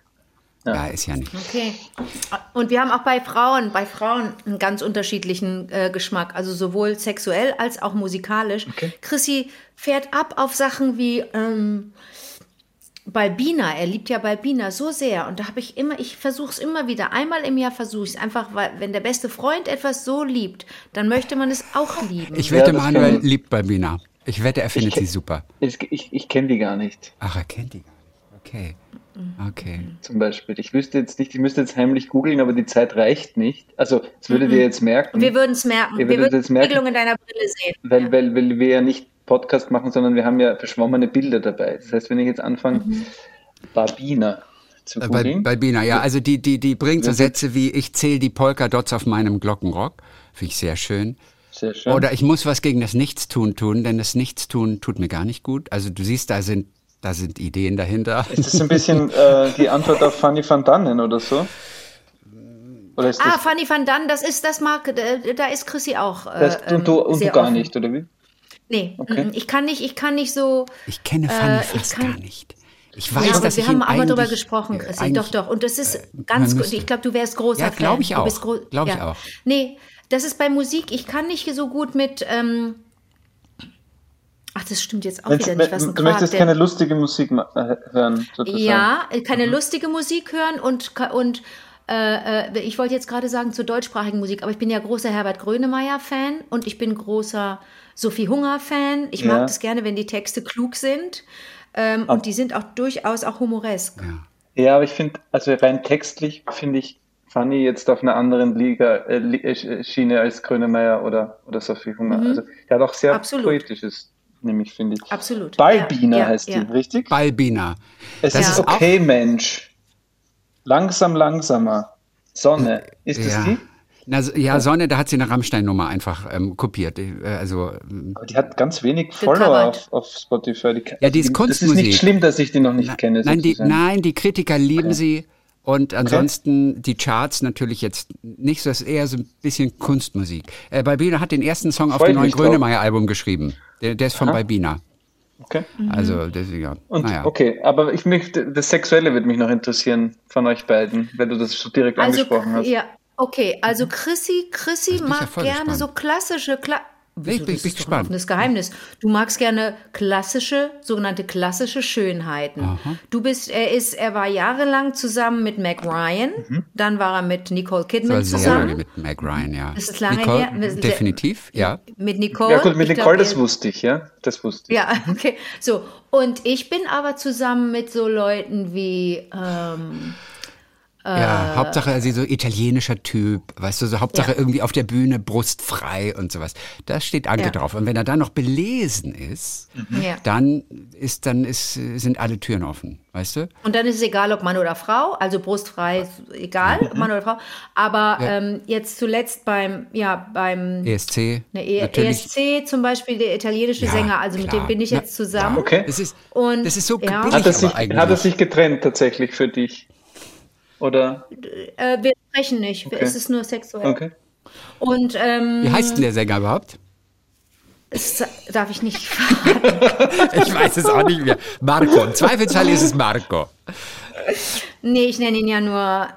Ja, ist ja nicht. Okay. Und wir haben auch bei Frauen, bei Frauen einen ganz unterschiedlichen äh, Geschmack, also sowohl sexuell als auch musikalisch. Okay. Chrissy fährt ab auf Sachen wie ähm, Balbina. Er liebt ja Balbina so sehr und da habe ich immer, ich versuche es immer wieder. Einmal im Jahr versuche ich es einfach, weil wenn der beste Freund etwas so liebt, dann möchte man es auch lieben. Ich wette, das Manuel kann- liebt Balbina. Ich wette, er findet Ich- sie super. Ich, ich, ich kenne die gar nicht, Ach, er kennt die gar nicht. Okay. Okay. zum Beispiel. Ich wüsste jetzt nicht, ich müsste jetzt heimlich googeln, aber die Zeit reicht nicht. Also, das würdet ihr jetzt merken. wir würden es merken. Ihr Wir würden es die merken. Regelung in deiner Brille sehen. Weil, weil, weil wir ja nicht Podcast machen, sondern wir haben ja verschwommene Bilder dabei. Das heißt, wenn ich jetzt anfange, Barbina zu Äh, Bei, googeln. bei Bina, ja, also die, die, die bringt so Mhm. Sätze wie ich zähle die Polka-Dots auf meinem Glockenrock. Finde ich sehr schön. Sehr schön. Oder ich muss was gegen das Nichtstun tun, denn das Nichtstun tut mir gar nicht gut. Also du siehst, da sind, da sind Ideen dahinter. ist das ein bisschen äh, die Antwort auf Fanny van Dannen oder so? Oder ist Ah, das, Fanny van Dann, das ist das mag, da ist Chrissy auch. Äh, das und du, ähm, und du gar offen. nicht, oder wie? Nee, Okay. mm, ich kann nicht, ich kann nicht so. Ich kenne Fanny Äh, ich fast kann- gar nicht. Ich weiß, ja, aber dass wir ich haben ihn aber darüber gesprochen, äh, Chrissy. eigentlich- Doch, doch. Und das ist man ganz gut. Ich glaube, du wärst großer Ja, Fan. glaub ich Du auch. bist gro- Glaub ich ja. auch. Nee, das ist bei Musik. Ich kann nicht so gut mit. Ähm, ach, das stimmt jetzt auch Wenn's- wieder nicht. Was du Quark, möchtest der- keine lustige Musik äh, hören, sozusagen. Ja, äh, keine Mhm. lustige Musik hören und, und äh, äh, ich wollte jetzt gerade sagen zur deutschsprachigen Musik, aber ich bin ja großer Herbert Grönemeyer-Fan und ich bin großer Sophie Hunger-Fan. Ich mag Ja. das gerne, wenn die Texte klug sind. Ähm, und die sind auch durchaus auch humoresk. Ja, aber ich finde, also rein textlich finde ich Fanny jetzt auf einer anderen Liga, äh, Li- äh, Schiene als Grönemeyer oder, oder Sophie Hunger. Also der hat auch sehr Mhm. Absolut. poetisches, nämlich finde ich. Absolut. Balbina Ja, ja, heißt ja. die, richtig? Balbina. Es Das ist auch- okay, Mensch. Langsam, langsamer. Sonne. Ist das Ja. die? Na, ja, Sonne, da hat sie eine Rammstein-Nummer einfach ähm, kopiert. Äh, Also, ähm, Aber die hat ganz wenig Follower auf, auf Spotify. Die, Ja, die ist Das ist Kunstmusik. nicht schlimm, dass ich die noch nicht kenne. nein, die, nein, die Kritiker lieben sie. Und ansonsten die Charts natürlich jetzt nicht so, das ist eher so ein bisschen Kunstmusik. Äh, Balbina hat den ersten Song auf Freu dem neuen. Grönemeyer-Album geschrieben. Der, der ist von Balbina. Okay. Also, das, ja. Und naja. okay, aber ich möchte, das Sexuelle würde mich noch interessieren von euch beiden, wenn du das so direkt Also, angesprochen hast. ja, okay, also Chrissy, Chrissy ich ja mag voll gerne gespannt. so klassische, Kla ich bin- das bin gespannt. offenes Geheimnis. Du magst gerne klassische, sogenannte klassische Schönheiten. Du bist, er ist, er war jahrelang zusammen mit Mac Ryan, dann war er mit Nicole Das Kidman war sehr zusammen. lange mit Meg Ryan, ja. Das ist lange Nicole, her. Definitiv, ja. Mit Nicole. Ja gut, mit Nicole, glaub, das wusste ich, ja. Das wusste ich. Ja, okay. So, und ich bin aber zusammen mit so Leuten wie, ähm, Ja, Äh. Hauptsache sie so italienischer Typ, weißt du, so Hauptsache Ja. irgendwie auf der Bühne brustfrei und sowas. Da steht Anke Ja. drauf. Und wenn er dann noch belesen ist, ja. dann ist dann ist sind alle Türen offen, weißt du? Und dann ist es egal, ob Mann oder Frau, also brustfrei, egal, ob Mann oder Frau. Aber ähm, jetzt zuletzt beim, ja, beim ESC ne, e natürlich. ESC zum Beispiel, der italienische Ja, Sänger, also mit klar. dem bin ich jetzt zusammen. Okay. Das ist Und- das ist so ja. Hat er, sich, hat er sich getrennt tatsächlich für dich? Oder? Äh, wir sprechen nicht, Okay. es ist nur sexuell. Okay. Und ähm, Wie heißt denn der Sänger überhaupt? das darf ich nicht verraten. Ich weiß es auch nicht mehr. Marco. Im Zweifelsfall ist es Marco. nee, ich nenne ihn ja nur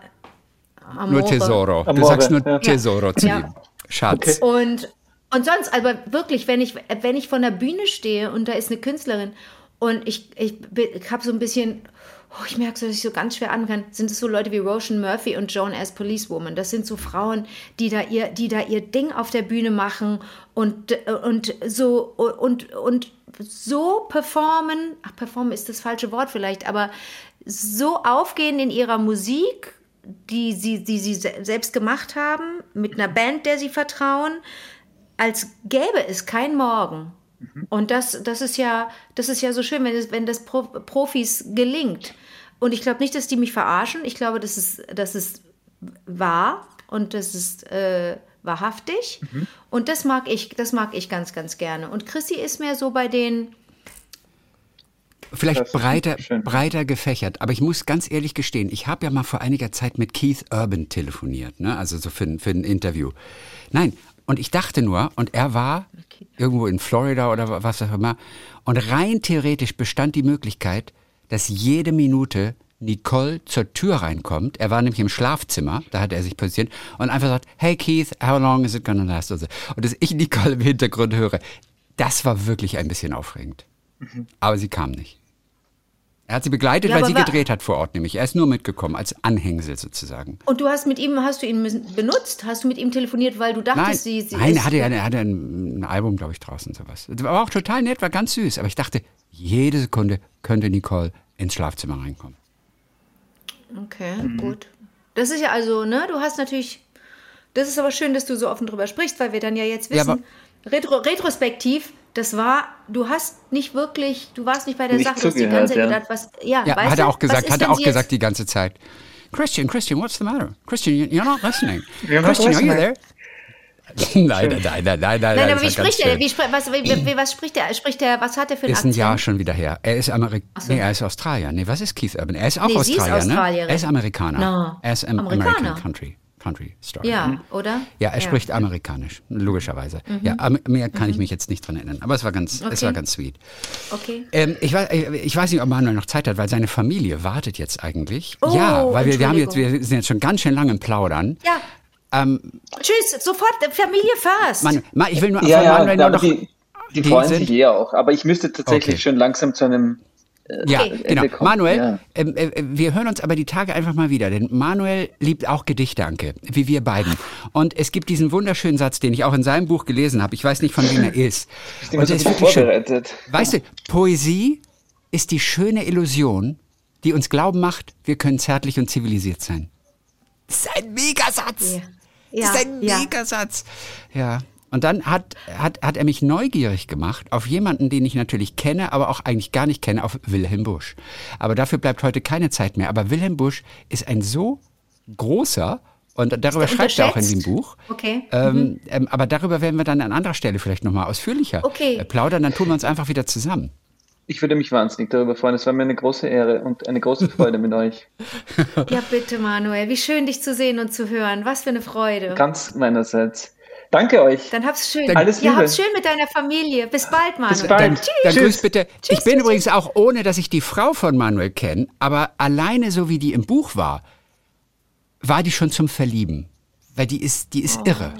Amore. Nur Tesoro. Du Amore, sagst nur ja. Tesoro zu Ja. ihm. Schatz. Und, und sonst, aber wirklich, wenn ich, wenn ich von der Bühne stehe und da ist eine Künstlerin und ich, ich, ich habe so ein bisschen, oh, ich merke dass ich so ganz schwer an kann, sind es so Leute wie Roshan Murphy und Joan as Policewoman. Das sind so Frauen, die da ihr, die da ihr Ding auf der Bühne machen und, und so und, und so performen, ach, performen ist das falsche Wort vielleicht, aber so aufgehen in ihrer Musik, die sie, die sie se- selbst gemacht haben, mit einer Band, der sie vertrauen, als gäbe es kein Morgen. Und das, das, ist ja, das ist ja so schön, wenn, es, wenn das Pro, Profis gelingt. Und ich glaube nicht, dass die mich verarschen. Ich glaube, das ist, das ist wahr und das ist äh, wahrhaftig. Und das mag ich, das mag ich ganz, ganz gerne. Und Chrissy ist mehr so bei den, Vielleicht Das breiter, schön. breiter gefächert. Aber ich muss ganz ehrlich gestehen, ich habe ja mal vor einiger Zeit mit Keith Urban telefoniert, ne? also so für, ein- für ein Interview. Nein, und ich dachte nur, und er war irgendwo in Florida oder was auch immer, und rein theoretisch bestand die Möglichkeit, dass jede Minute Nicole zur Tür reinkommt. Er war nämlich im Schlafzimmer, da hat er sich positioniert und einfach sagt, hey Keith, how long is it gonna last? Und so. Und dass ich Nicole im Hintergrund höre, das war wirklich ein bisschen aufregend. Aber sie kam nicht. Er hat sie begleitet, Ja, weil sie gedreht hat vor Ort nämlich. Er ist nur mitgekommen, als Anhängsel sozusagen. und du hast mit ihm, hast du ihn benutzt? Hast du mit ihm telefoniert, weil du dachtest, Nein, sie, sie nein ist, er hatte, ja- er hatte ein, ein Album, glaube ich, draußen sowas. Das war auch total nett, war ganz süß. Aber ich dachte, jede Sekunde könnte Nicole ins Schlafzimmer reinkommen. Okay, gut. Das ist ja also, ne, du hast natürlich, das ist aber schön, dass du so offen drüber sprichst, weil wir dann ja jetzt Ja, wissen, retro, retrospektiv, das war, du hast nicht wirklich, du warst nicht bei der Nicht Sache, du hast die ganze Zeit ja. gedacht, was, ja, Ja, weißt hat er auch gesagt, ist hat er auch gesagt die ganze Zeit. Christian, Christian, what's the matter? Christian, you- you're not listening. You're not Christian, are you listening. there? nein, nein, nein, nein, nein, nein. Nein, aber wie spricht er? Wie, was, wie, wie, was spricht er? Spricht er? Was hat er für einen Ist ein Akzent? Jahr schon wieder her. Er ist Amerik so. nee, er ist Australier. Nee, was ist Keith Urban? Er ist auch Nee, sie ist Australier, ne? Er ist Amerikaner. No. Er ist am Amerikaner. American Country, Country Star. Ja, oder? Ja, er spricht amerikanisch, logischerweise. Ja, am- mehr kann ich mich jetzt nicht dran erinnern. Aber es war ganz, es Mhm. Okay. war ganz sweet. Okay. Ähm, ich, weiß, ich weiß nicht, ob Manuel noch Zeit hat, weil seine Familie wartet jetzt eigentlich. Oh, ja, weil wir, wir haben jetzt, wir sind jetzt schon ganz schön lange im Plaudern. Ja. Ähm, Tschüss, sofort, äh, Familie first. Manu, Ma- ich will nur Ja, von ja, Manuel nur noch. die, die freuen sich eh auch. Aber ich müsste tatsächlich Okay. schon langsam zu einem Ja, Okay. genau. Manuel, ja. ähm, äh, wir hören uns aber die Tage einfach mal wieder, denn Manuel liebt auch Gedichte, Anke, wie wir beiden. Und es gibt diesen wunderschönen Satz, den ich auch in seinem Buch gelesen habe. Ich weiß nicht, von wem er ist. Ich Und der ist wirklich schön. Weißt du, Poesie ist die schöne Illusion, die uns glauben macht, wir können zärtlich und zivilisiert sein. Das ist ein Megasatz. Ja. Das ist ein ja. Megasatz. Ja. Und dann hat, hat, hat er mich neugierig gemacht auf jemanden, den ich natürlich kenne, aber auch eigentlich gar nicht kenne, auf Wilhelm Busch. Aber dafür bleibt heute keine Zeit mehr. Aber Wilhelm Busch ist ein so großer, und darüber schreibt er auch in dem? Buch. Okay. Ähm, ähm, aber darüber werden wir dann an anderer Stelle vielleicht nochmal ausführlicher Okay. äh, plaudern. Dann tun wir uns einfach wieder zusammen. Ich würde mich wahnsinnig darüber freuen. Es war mir eine große Ehre und eine große Freude mit euch. Ja, bitte, Manuel. Wie schön, dich zu sehen und zu hören. Was für eine Freude. Ganz meinerseits. Danke euch. Dann hab's schön. Alles ja, Liebe. hab's schön mit deiner Familie. Bis bald, Manuel. Bis bald. Dann, Tschüss. dann Tschüss. grüß bitte. ich bin übrigens auch, ohne dass ich die Frau von Manuel kenne, aber alleine so wie die im Buch war, war die schon zum Verlieben. Weil die ist, die ist irre.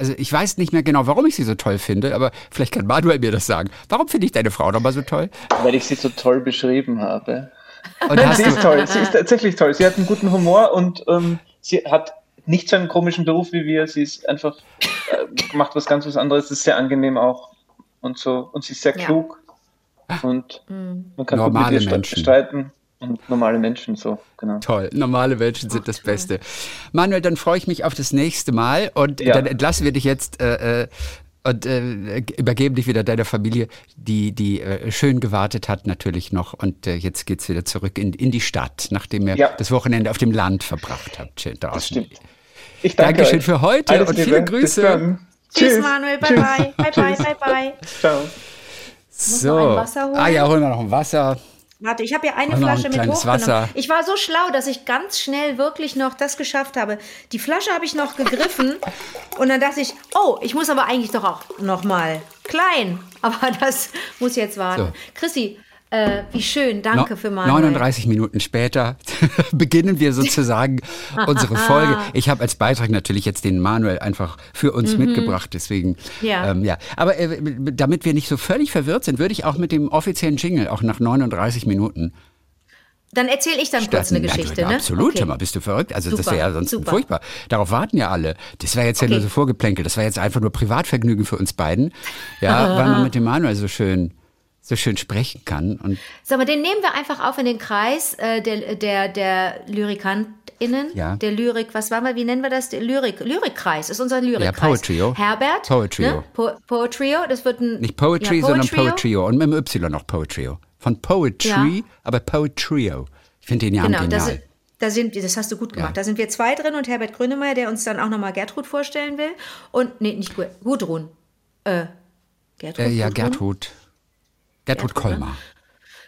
Also ich weiß nicht mehr genau, warum ich sie so toll finde, aber vielleicht kann Manuel mir das sagen. Warum finde ich deine Frau nochmal so toll? Weil ich sie so toll beschrieben habe. Und sie ist toll. Sie ist tatsächlich toll. Sie hat einen guten Humor und ähm, sie hat nicht so einen komischen Beruf wie wir. Sie ist einfach, äh, macht was ganz was anderes. ist sehr angenehm auch. Und so. Und sie ist sehr Ja. klug. Und man kann Normale gut mit ihr Menschen. streiten. Und normale Menschen, so, genau. Toll, normale Menschen sind das Beste. Manuel, dann freue ich mich auf das nächste Mal und Ja. dann entlassen wir dich jetzt äh, äh, und äh, übergeben dich wieder deiner Familie, die, die äh, schön gewartet hat natürlich noch. Und äh, jetzt geht's wieder zurück in, in die Stadt, nachdem ihr Ja. das Wochenende auf dem Land verbracht habt. Schön draußen. Das stimmt. Ich danke Dankeschön euch. für heute Alles und Liebe. viele Grüße. dann. Tschüss, Manuel. Bye, bye. Bye, bye, bye, bye. Ciao. So. noch ein Wasser holen? Ah ja, holen wir noch ein Wasser. Warte, ich habe ja eine noch ein Flasche mit hochgenommen. Wasser. Ich war so schlau, dass ich ganz schnell wirklich noch das geschafft habe. Die Flasche habe ich noch gegriffen und dann dachte ich, oh, ich muss aber eigentlich doch auch noch mal klein. Aber das muss jetzt warten. So. Chrissy, Äh, wie schön, danke No- für Manuel. 39 Minuten später beginnen wir sozusagen unsere Folge. Ich habe als Beitrag natürlich jetzt den Manuel einfach für uns mitgebracht, deswegen. Mhm. Ja. Ähm, ja. Aber äh, damit wir nicht so völlig verwirrt sind, würde ich auch mit dem offiziellen Jingle auch nach 39 Minuten Dann erzähle ich dann kurz eine. Geschichte, Ja, ne? Absolut, Okay. mal, bist du verrückt? Also das Super, wäre ja sonst super. furchtbar. Darauf warten ja alle. Das wäre jetzt ja Okay. nur so vorgeplänkelt. Das war jetzt einfach nur Privatvergnügen für uns beiden. Ja, weil man mit dem Manuel so schön, so schön sprechen kann. Und Sag mal, den nehmen wir einfach auf in den Kreis äh, der, der, der LyrikantInnen. Ja. Der Lyrik, was war mal, wie nennen wir das? Der Lyrik, Lyrikkreis ist unser Lyrikkreis. Poetrio. Herbert. Poetrio. Ne? Po Poetrio, das wird ein. nicht Poetry, ja, sondern Poetrio. Und mit dem Y noch Poetrio. Von Poetry, Ja. aber Poetrio. Ich finde den Namen Genau, genial. sind, da sind, das hast du gut gemacht. Ja. Da sind wir zwei drin und Herbert Grönemeyer, der uns dann auch nochmal Gertrud vorstellen will. Und, nee, nicht Gu- Gudrun. Äh, Gertrud? äh, ja, Gudrun? Gertrud. Gertrud Gertrud, ne? Kolmar.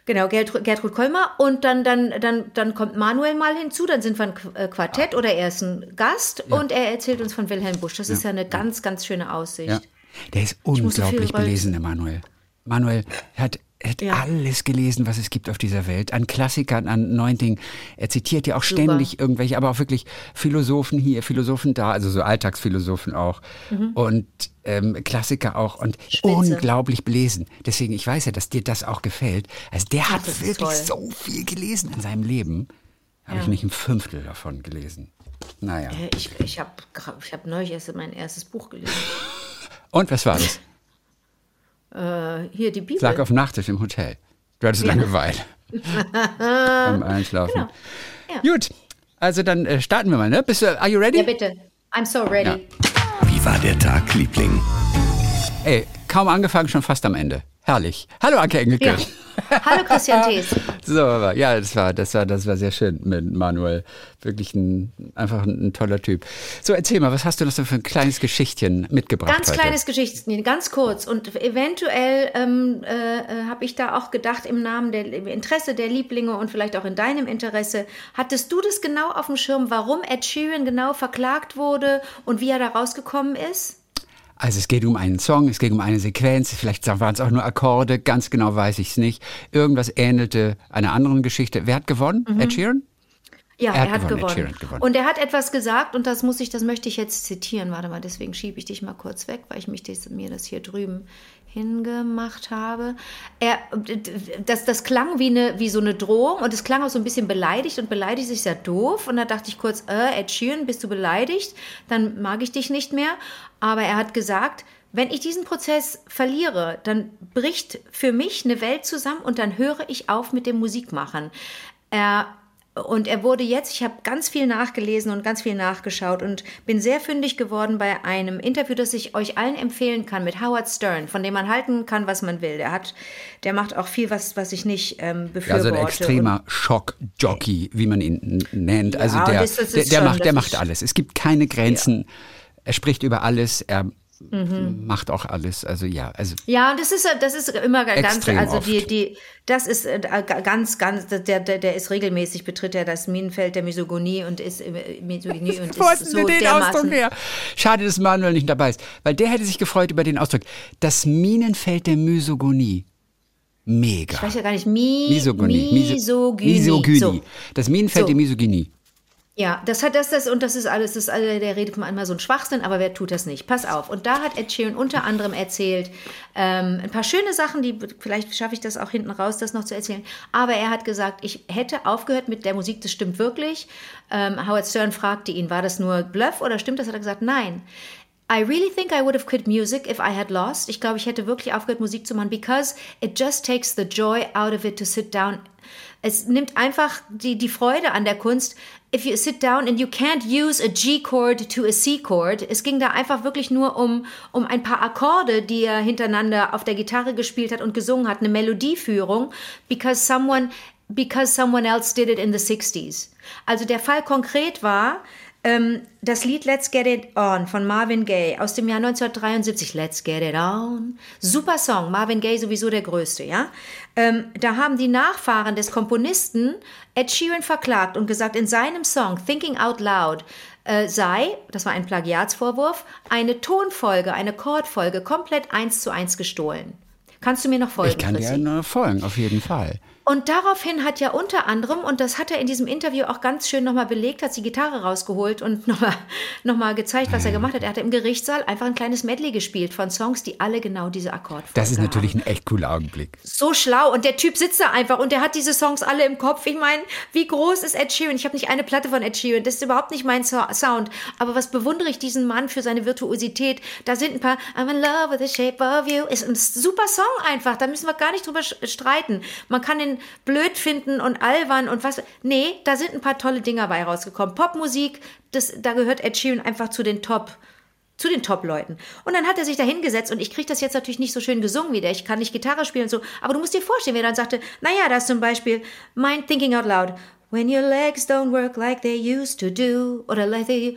Genau, Gertrud, Gertrud Kolmar. Und dann, dann, dann, dann kommt Manuel mal hinzu, dann sind wir ein äh, Quartett oder er ist ein Gast und er erzählt uns von Wilhelm Busch. Das ist ja eine ganz, ganz schöne Aussicht. Ja. Der ist so unglaublich belesen, der Manuel. Manuel hat, hat Ja. alles gelesen, was es gibt auf dieser Welt. An Klassikern, an neuen Dingen. Er zitiert ja auch ständig irgendwelche, aber auch wirklich Philosophen hier, Philosophen da, also so Alltagsphilosophen auch. Und ähm, Klassiker auch. Und Mhm. Spitze. unglaublich belesen. Deswegen, ich weiß ja, dass dir das auch gefällt. Also der hat wirklich toll. so viel gelesen in seinem Leben. Habe ich Ja. nicht ein Fünftel davon gelesen. Naja. Äh, Ich, ich habe ich hab neulich erst mein erstes Buch gelesen. Und was war das? Äh, hier die Bibel. Es lag auf dem Nachttisch im Hotel. Du hattest Langeweile. Beim Einschlafen. Genau. Ja. Gut, also dann äh, starten wir mal, ne? Bist du, are you ready? Ja, bitte. I'm so ready. Ja. Wie war der Tag, Liebling? Ey, kaum angefangen, schon fast am Ende. Herrlich. Hallo Anke Engelke. Ja. Hallo Christian Thees. So, aber ja, das war, das war, das war sehr schön mit Manuel. Wirklich ein, einfach ein, ein toller Typ. So, erzähl mal, was hast du noch so für ein kleines Geschichtchen mitgebracht Ganz heute? kleines Geschichtchen, ganz kurz. Und eventuell ähm, äh, habe ich da auch gedacht, im Namen der im Interesse der Lieblinge und vielleicht auch in deinem Interesse, hattest du das genau auf dem Schirm, warum Ed Sheeran genau verklagt wurde und wie er da rausgekommen ist? Also es geht um einen Song, es geht um eine Sequenz, vielleicht waren es auch nur Akkorde, ganz genau weiß ich es nicht. Irgendwas ähnelte einer anderen Geschichte. Wer hat gewonnen? Mhm. Ed Sheeran? Ja, Er er hat hat, gewonnen, hat gewonnen. Und er hat etwas gesagt und das muss ich, das möchte ich jetzt zitieren. Warte mal, deswegen schiebe ich dich mal kurz weg, weil ich mich das, mir das hier drüben hingemacht habe. Er, das, das klang wie, eine, wie so eine Drohung und es klang auch so ein bisschen beleidigt und beleidigt ist ja doof. Und da dachte ich kurz, äh, Ed Sheeran, bist du beleidigt? Dann mag ich dich nicht mehr. Aber er hat gesagt, wenn ich diesen Prozess verliere, dann bricht für mich eine Welt zusammen und dann höre ich auf mit dem Musikmachen. Er und er wurde jetzt, ich habe ganz viel nachgelesen und ganz viel nachgeschaut und bin sehr fündig geworden bei einem Interview, das ich euch allen empfehlen kann mit Howard Stern, von dem man halten kann, was man will. Der hat, der macht auch viel, was, was ich nicht ähm, Ja, befürworte. so ein extremer Schockjockey, wie man ihn nennt. Also Ja, der, das- das der, der schon- macht, der macht alles. Es gibt keine Grenzen. Er spricht über alles. Er Mhm. macht auch alles. Also ja, also Ja, das ist das ist immer ganz also oft. die die das ist äh, ganz ganz der der der ist regelmäßig betritt er das Minenfeld der Misogonie und ist äh, Misogynie und ist du so den dermaßen Ausdruck her? Schade, dass Manuel nicht dabei ist, weil der hätte sich gefreut über den Ausdruck. Das Minenfeld der Misogonie. Mega. ich weiß ja gar nicht Mi Misogonie. Miso- Misogynie. Misogynie. So. Das Minenfeld So. der Misogynie. Ja, das hat das, das und das ist alles, das ist alle, der redet manchmal so ein Schwachsinn, aber wer tut das nicht? Pass auf. Und da hat Ed Sheeran unter anderem erzählt, ähm, ein paar schöne Sachen, die vielleicht schaffe ich das auch hinten raus, das noch zu erzählen. Aber er hat gesagt, ich hätte aufgehört mit der Musik, das stimmt wirklich. Ähm, Howard Stern fragte ihn, war das nur Bluff oder stimmt das? Hat er gesagt, nein. I really think I would have quit music if I had lost. Ich glaube, ich hätte wirklich aufgehört, Musik zu machen, because it just takes the joy out of it to sit down. Es nimmt einfach die, die Freude an der Kunst. If you sit down and you can't use a G chord to a C chord. Es ging da einfach wirklich nur um, um ein paar Akkorde, die er hintereinander auf der Gitarre gespielt hat und gesungen hat, eine Melodieführung, because someone, because someone else did it in the 60s. Also der Fall konkret war, das Lied Let's Get It On von Marvin Gaye aus dem Jahr 1973. Let's Get It On. Super Song. Marvin Gaye sowieso der Größte, ja. Ähm, da haben die Nachfahren des Komponisten Ed Sheeran verklagt und gesagt, in seinem Song Thinking Out Loud äh, sei, das war ein Plagiatsvorwurf, eine Tonfolge, eine Chordfolge komplett eins zu eins gestohlen. Kannst du mir noch folgen? Ich kann Chrissy? dir folgen, auf jeden Fall. Und daraufhin hat ja unter anderem, und das hat er in diesem Interview auch ganz schön nochmal belegt, hat die Gitarre rausgeholt und nochmal noch mal gezeigt, was er gemacht hat. Er hat im Gerichtssaal einfach ein kleines Medley gespielt von Songs, die alle genau diese Akkordfolge Das ist haben. natürlich ein echt cooler Augenblick. so schlau und der Typ sitzt da einfach und der hat diese Songs alle im Kopf. Ich meine, wie groß ist Ed Sheeran? Ich habe nicht eine Platte von Ed Sheeran, das ist überhaupt nicht mein so Sound. Aber was bewundere ich diesen Mann für seine Virtuosität? Da sind ein paar I'm in love with the shape of you. Ist ein super Song einfach, da müssen wir gar nicht drüber streiten. Man kann blöd finden und albern und was. Nee, da sind ein paar tolle Dinger bei rausgekommen. Popmusik, das, da gehört Ed Sheeran einfach zu den Top zu den Top-Leuten. Und dann hat er sich da hingesetzt und ich kriege das jetzt natürlich nicht so schön gesungen wie der. Ich kann nicht Gitarre spielen und so. Aber du musst dir vorstellen, wie er dann sagte, naja, da ist zum Beispiel Mind Thinking Out Loud. When your legs don't work like they used to do. Oder like they...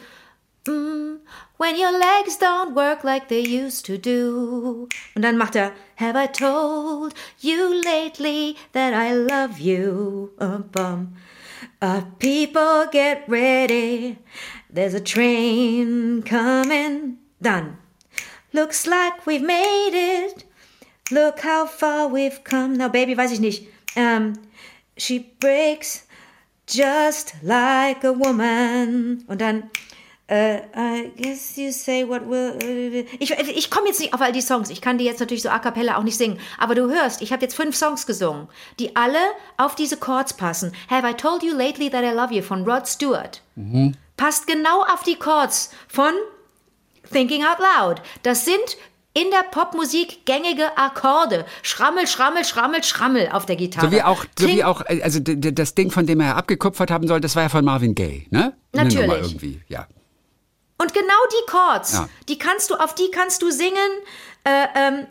Mm, when your legs don't work like they used to do. Und dann macht er Have I told you lately that I love you? Uh, bum. Uh, people get ready. There's a train coming. Done. Looks like we've made it. Look how far we've come. Now, Baby, weiß ich nicht. Um, she breaks just like a woman. Und dann, äh, I guess you say what will. äh, Ich, ich komme jetzt nicht auf all die Songs. Ich kann die jetzt natürlich so a cappella auch nicht singen. Aber du hörst, ich habe jetzt fünf Songs gesungen, die alle auf diese Chords passen. Have I told you lately that I love you von Rod Stewart. Passt genau auf die Chords von Thinking Out Loud. Das sind in der Popmusik gängige Akkorde. Schrammel, schrammel, schrammel, schrammel auf der Gitarre. So wie auch, so wie auch, äh, also das Ding, von dem er abgekupfert haben soll, das war ja von Marvin Gaye, ne? Eine Natürlich. Nummer irgendwie, ja. Und genau die Chords, Ja. die kannst du, auf die kannst du singen. Äh, ähm,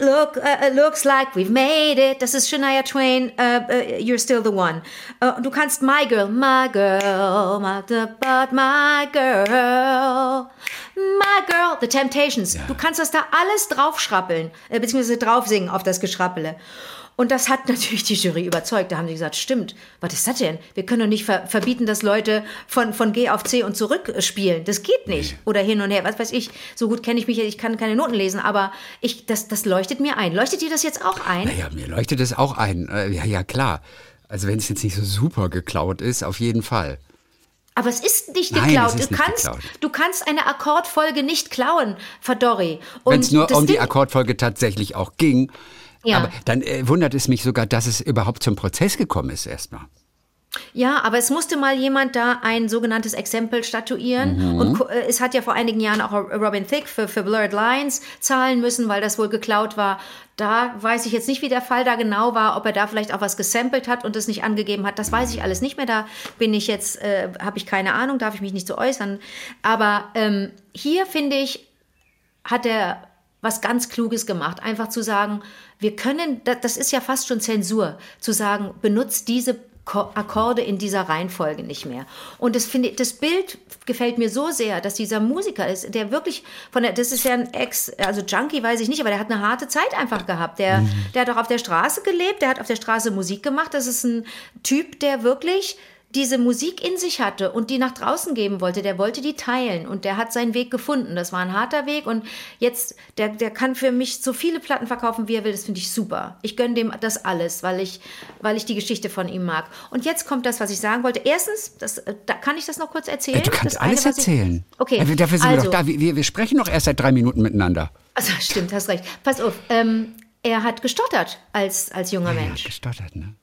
Look, äh, looks like we've made it. Das ist Shania Twain. Äh, äh, you're still the one. Du kannst My Girl, My Girl, my, but My Girl, My Girl, The Temptations. Du kannst das da alles draufschrappeln, äh, beziehungsweise drauf singen auf das Geschrappele. Und das hat natürlich die Jury überzeugt. Da haben sie gesagt, stimmt, was ist das denn? Wir können doch nicht ver verbieten, dass Leute von, von G auf C und zurück äh, spielen. Das geht nicht. Oder hin und her, was weiß ich. So gut kenne ich mich, ich kann keine Noten lesen, aber ich, das, das leuchtet mir ein. Leuchtet dir das jetzt auch ein? Naja, mir leuchtet es auch ein. Äh, Ja, ja, klar. Also wenn es jetzt nicht so super geklaut ist, auf jeden Fall. Aber es ist nicht Nein, geklaut. es ist du, nicht kannst, geklaut. du kannst eine Akkordfolge nicht klauen, Verdorri. Wenn es nur um die Akkordfolge tatsächlich auch ging. Ja. Aber dann äh, wundert es mich sogar, dass es überhaupt zum Prozess gekommen ist erstmal. Ja, aber es musste mal jemand da ein sogenanntes Exempel statuieren. Mhm. Und äh, es hat ja vor einigen Jahren auch Robin Thicke für, für Blurred Lines zahlen müssen, weil das wohl geklaut war. Da weiß ich jetzt nicht, wie der Fall da genau war, ob er da vielleicht auch was gesampelt hat und es nicht angegeben hat. Das weiß ich alles nicht mehr. Da bin ich jetzt, äh, habe ich keine Ahnung, darf ich mich nicht so äußern. Aber ähm, hier finde ich, hat er was ganz Kluges gemacht. Einfach zu sagen, wir können, da- das ist ja fast schon Zensur, zu sagen, benutzt diese Ko- Akkorde in dieser Reihenfolge nicht mehr. Und das finde das Bild gefällt mir so sehr, dass dieser Musiker ist, der wirklich von der, das ist ja ein Ex, also Junkie weiß ich nicht, aber der hat eine harte Zeit einfach gehabt. Der, der hat auch auf der Straße gelebt, der hat auf der Straße Musik gemacht. Das ist ein Typ, der wirklich diese Musik in sich hatte und die nach draußen geben wollte, der wollte die teilen und der hat seinen Weg gefunden. Das war ein harter Weg und jetzt, der, der kann für mich so viele Platten verkaufen, wie er will. Das finde ich super. Ich gönne dem das alles, weil ich, weil ich die Geschichte von ihm mag. Und jetzt kommt das, was ich sagen wollte. Erstens, das, da, kann ich das noch kurz erzählen? Äh, du kannst das eine, alles ich- erzählen. Okay. Äh, Dafür sind wir also, doch da. Wir, wir sprechen doch erst seit drei Minuten miteinander. Also, stimmt, hast recht. Pass auf. Ähm, er hat gestottert als, als junger Ja, Mensch. gestottert, ne?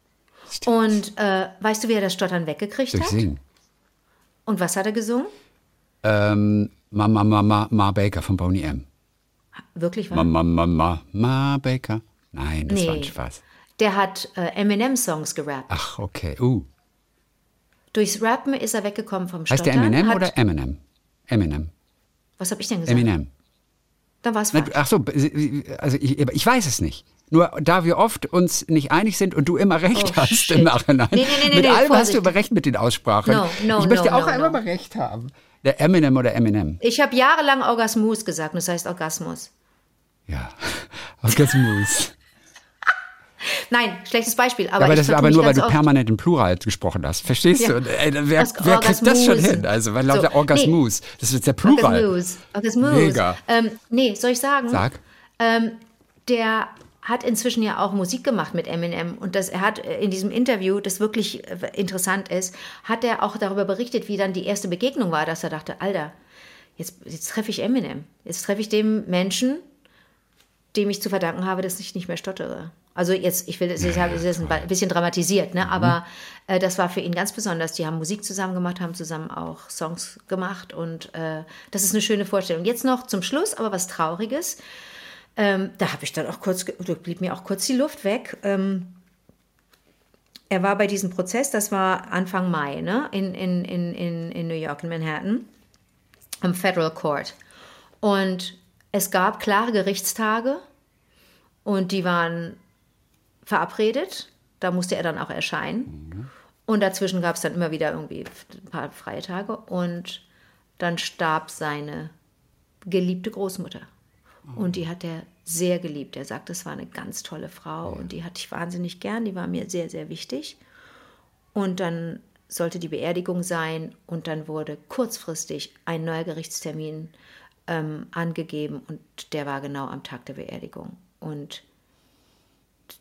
Und äh, weißt du, wie er das Stottern weggekriegt Durch hat? Singen. Und was hat er gesungen? Ähm, Mama, Mama, Ma Baker von Boney M. Wirklich wahr? Mama, Mama, Ma Baker. Nein, das war ein Nee. Spaß. Der hat äh, Eminem-Songs gerappt. Ach, okay. Uh. Durchs Rappen ist er weggekommen vom Heißt der Stottern. Eminem hat, oder Eminem? Eminem. Was habe ich denn gesagt? Eminem. Dann war es falsch. Ach so, also ich, ich weiß es nicht. Nur da wir oft uns nicht einig sind und du immer recht Oh, hast shit. im Nachhinein. Nee, nee, nee, mit nee, allem hast Vorsicht. du immer recht mit den Aussprachen. No, no, ich möchte no, auch no. mal recht haben. Der Eminem oder Eminem? Ich habe jahrelang Orgasmus gesagt, und das heißt Orgasmus. Ja. Orgasmus. Nein, schlechtes Beispiel. Aber, Aber, aber das war aber nur, weil du permanent im Plural gesprochen hast. Verstehst Ja. du? Ey, wer Orgas- wer kriegt das schon hin? Also, weil lauter So, Orgasmus. Das ist der Plural. Orgasmus. Orgasmus. Mega. Ähm, nee, soll ich sagen? Sag. Ähm, der hat inzwischen ja auch Musik gemacht mit Eminem und das, er hat in diesem Interview, das wirklich äh, interessant ist, hat er auch darüber berichtet, wie dann die erste Begegnung war, dass er dachte, Alter, jetzt, jetzt treffe ich Eminem, jetzt treffe ich den Menschen, dem ich zu verdanken habe, dass ich nicht mehr stottere. Also jetzt, ich will, es ist ein bisschen dramatisiert, ne? aber äh, das war für ihn ganz besonders. Die haben Musik zusammen gemacht, haben zusammen auch Songs gemacht und äh, das ist eine schöne Vorstellung. Jetzt noch zum Schluss, aber was Trauriges. Ähm, da habe ich dann auch kurz, blieb mir auch kurz die Luft weg. Ähm, er war bei diesem Prozess, das war Anfang Mai, ne? in, in, in, in, New York, in Manhattan, am Federal Court. Und es gab klare Gerichtstage und die waren verabredet. Da musste er dann auch erscheinen. Und dazwischen gab es dann immer wieder irgendwie ein paar freie Tage. Und dann starb seine geliebte Großmutter. Und die hat er sehr geliebt. Er sagt, das war eine ganz tolle Frau und die hatte ich wahnsinnig gern. Die war mir sehr, sehr wichtig. Und dann sollte die Beerdigung sein und dann wurde kurzfristig ein neuer Gerichtstermin ähm, angegeben und der war genau am Tag der Beerdigung. Und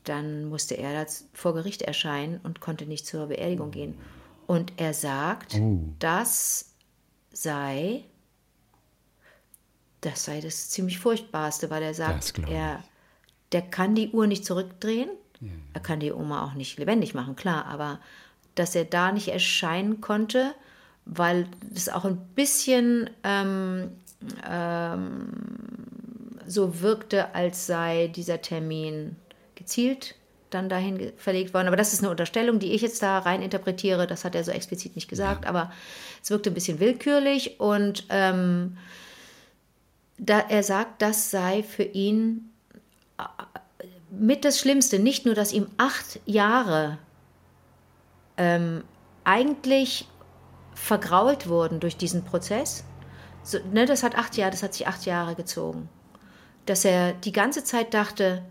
dann musste er vor Gericht erscheinen und konnte nicht zur Beerdigung gehen. Und er sagt, oh. das sei, das sei das ziemlich furchtbarste, weil er sagt, er, der kann die Uhr nicht zurückdrehen, ja. er kann die Oma auch nicht lebendig machen, klar, aber dass er da nicht erscheinen konnte, weil es auch ein bisschen ähm, ähm, so wirkte, als sei dieser Termin gezielt dann dahin verlegt worden. Aber das ist eine Unterstellung, die ich jetzt da rein interpretiere. Das hat er so explizit nicht gesagt, ja. aber es wirkte ein bisschen willkürlich und ähm, da er sagt, das sei für ihn äh, mit das Schlimmste. Nicht nur, dass ihm acht Jahre ähm, eigentlich vergrault wurden durch diesen Prozess. So, ne, das hat acht Jahre, das hat sich acht Jahre gezogen. Dass er die ganze Zeit dachte,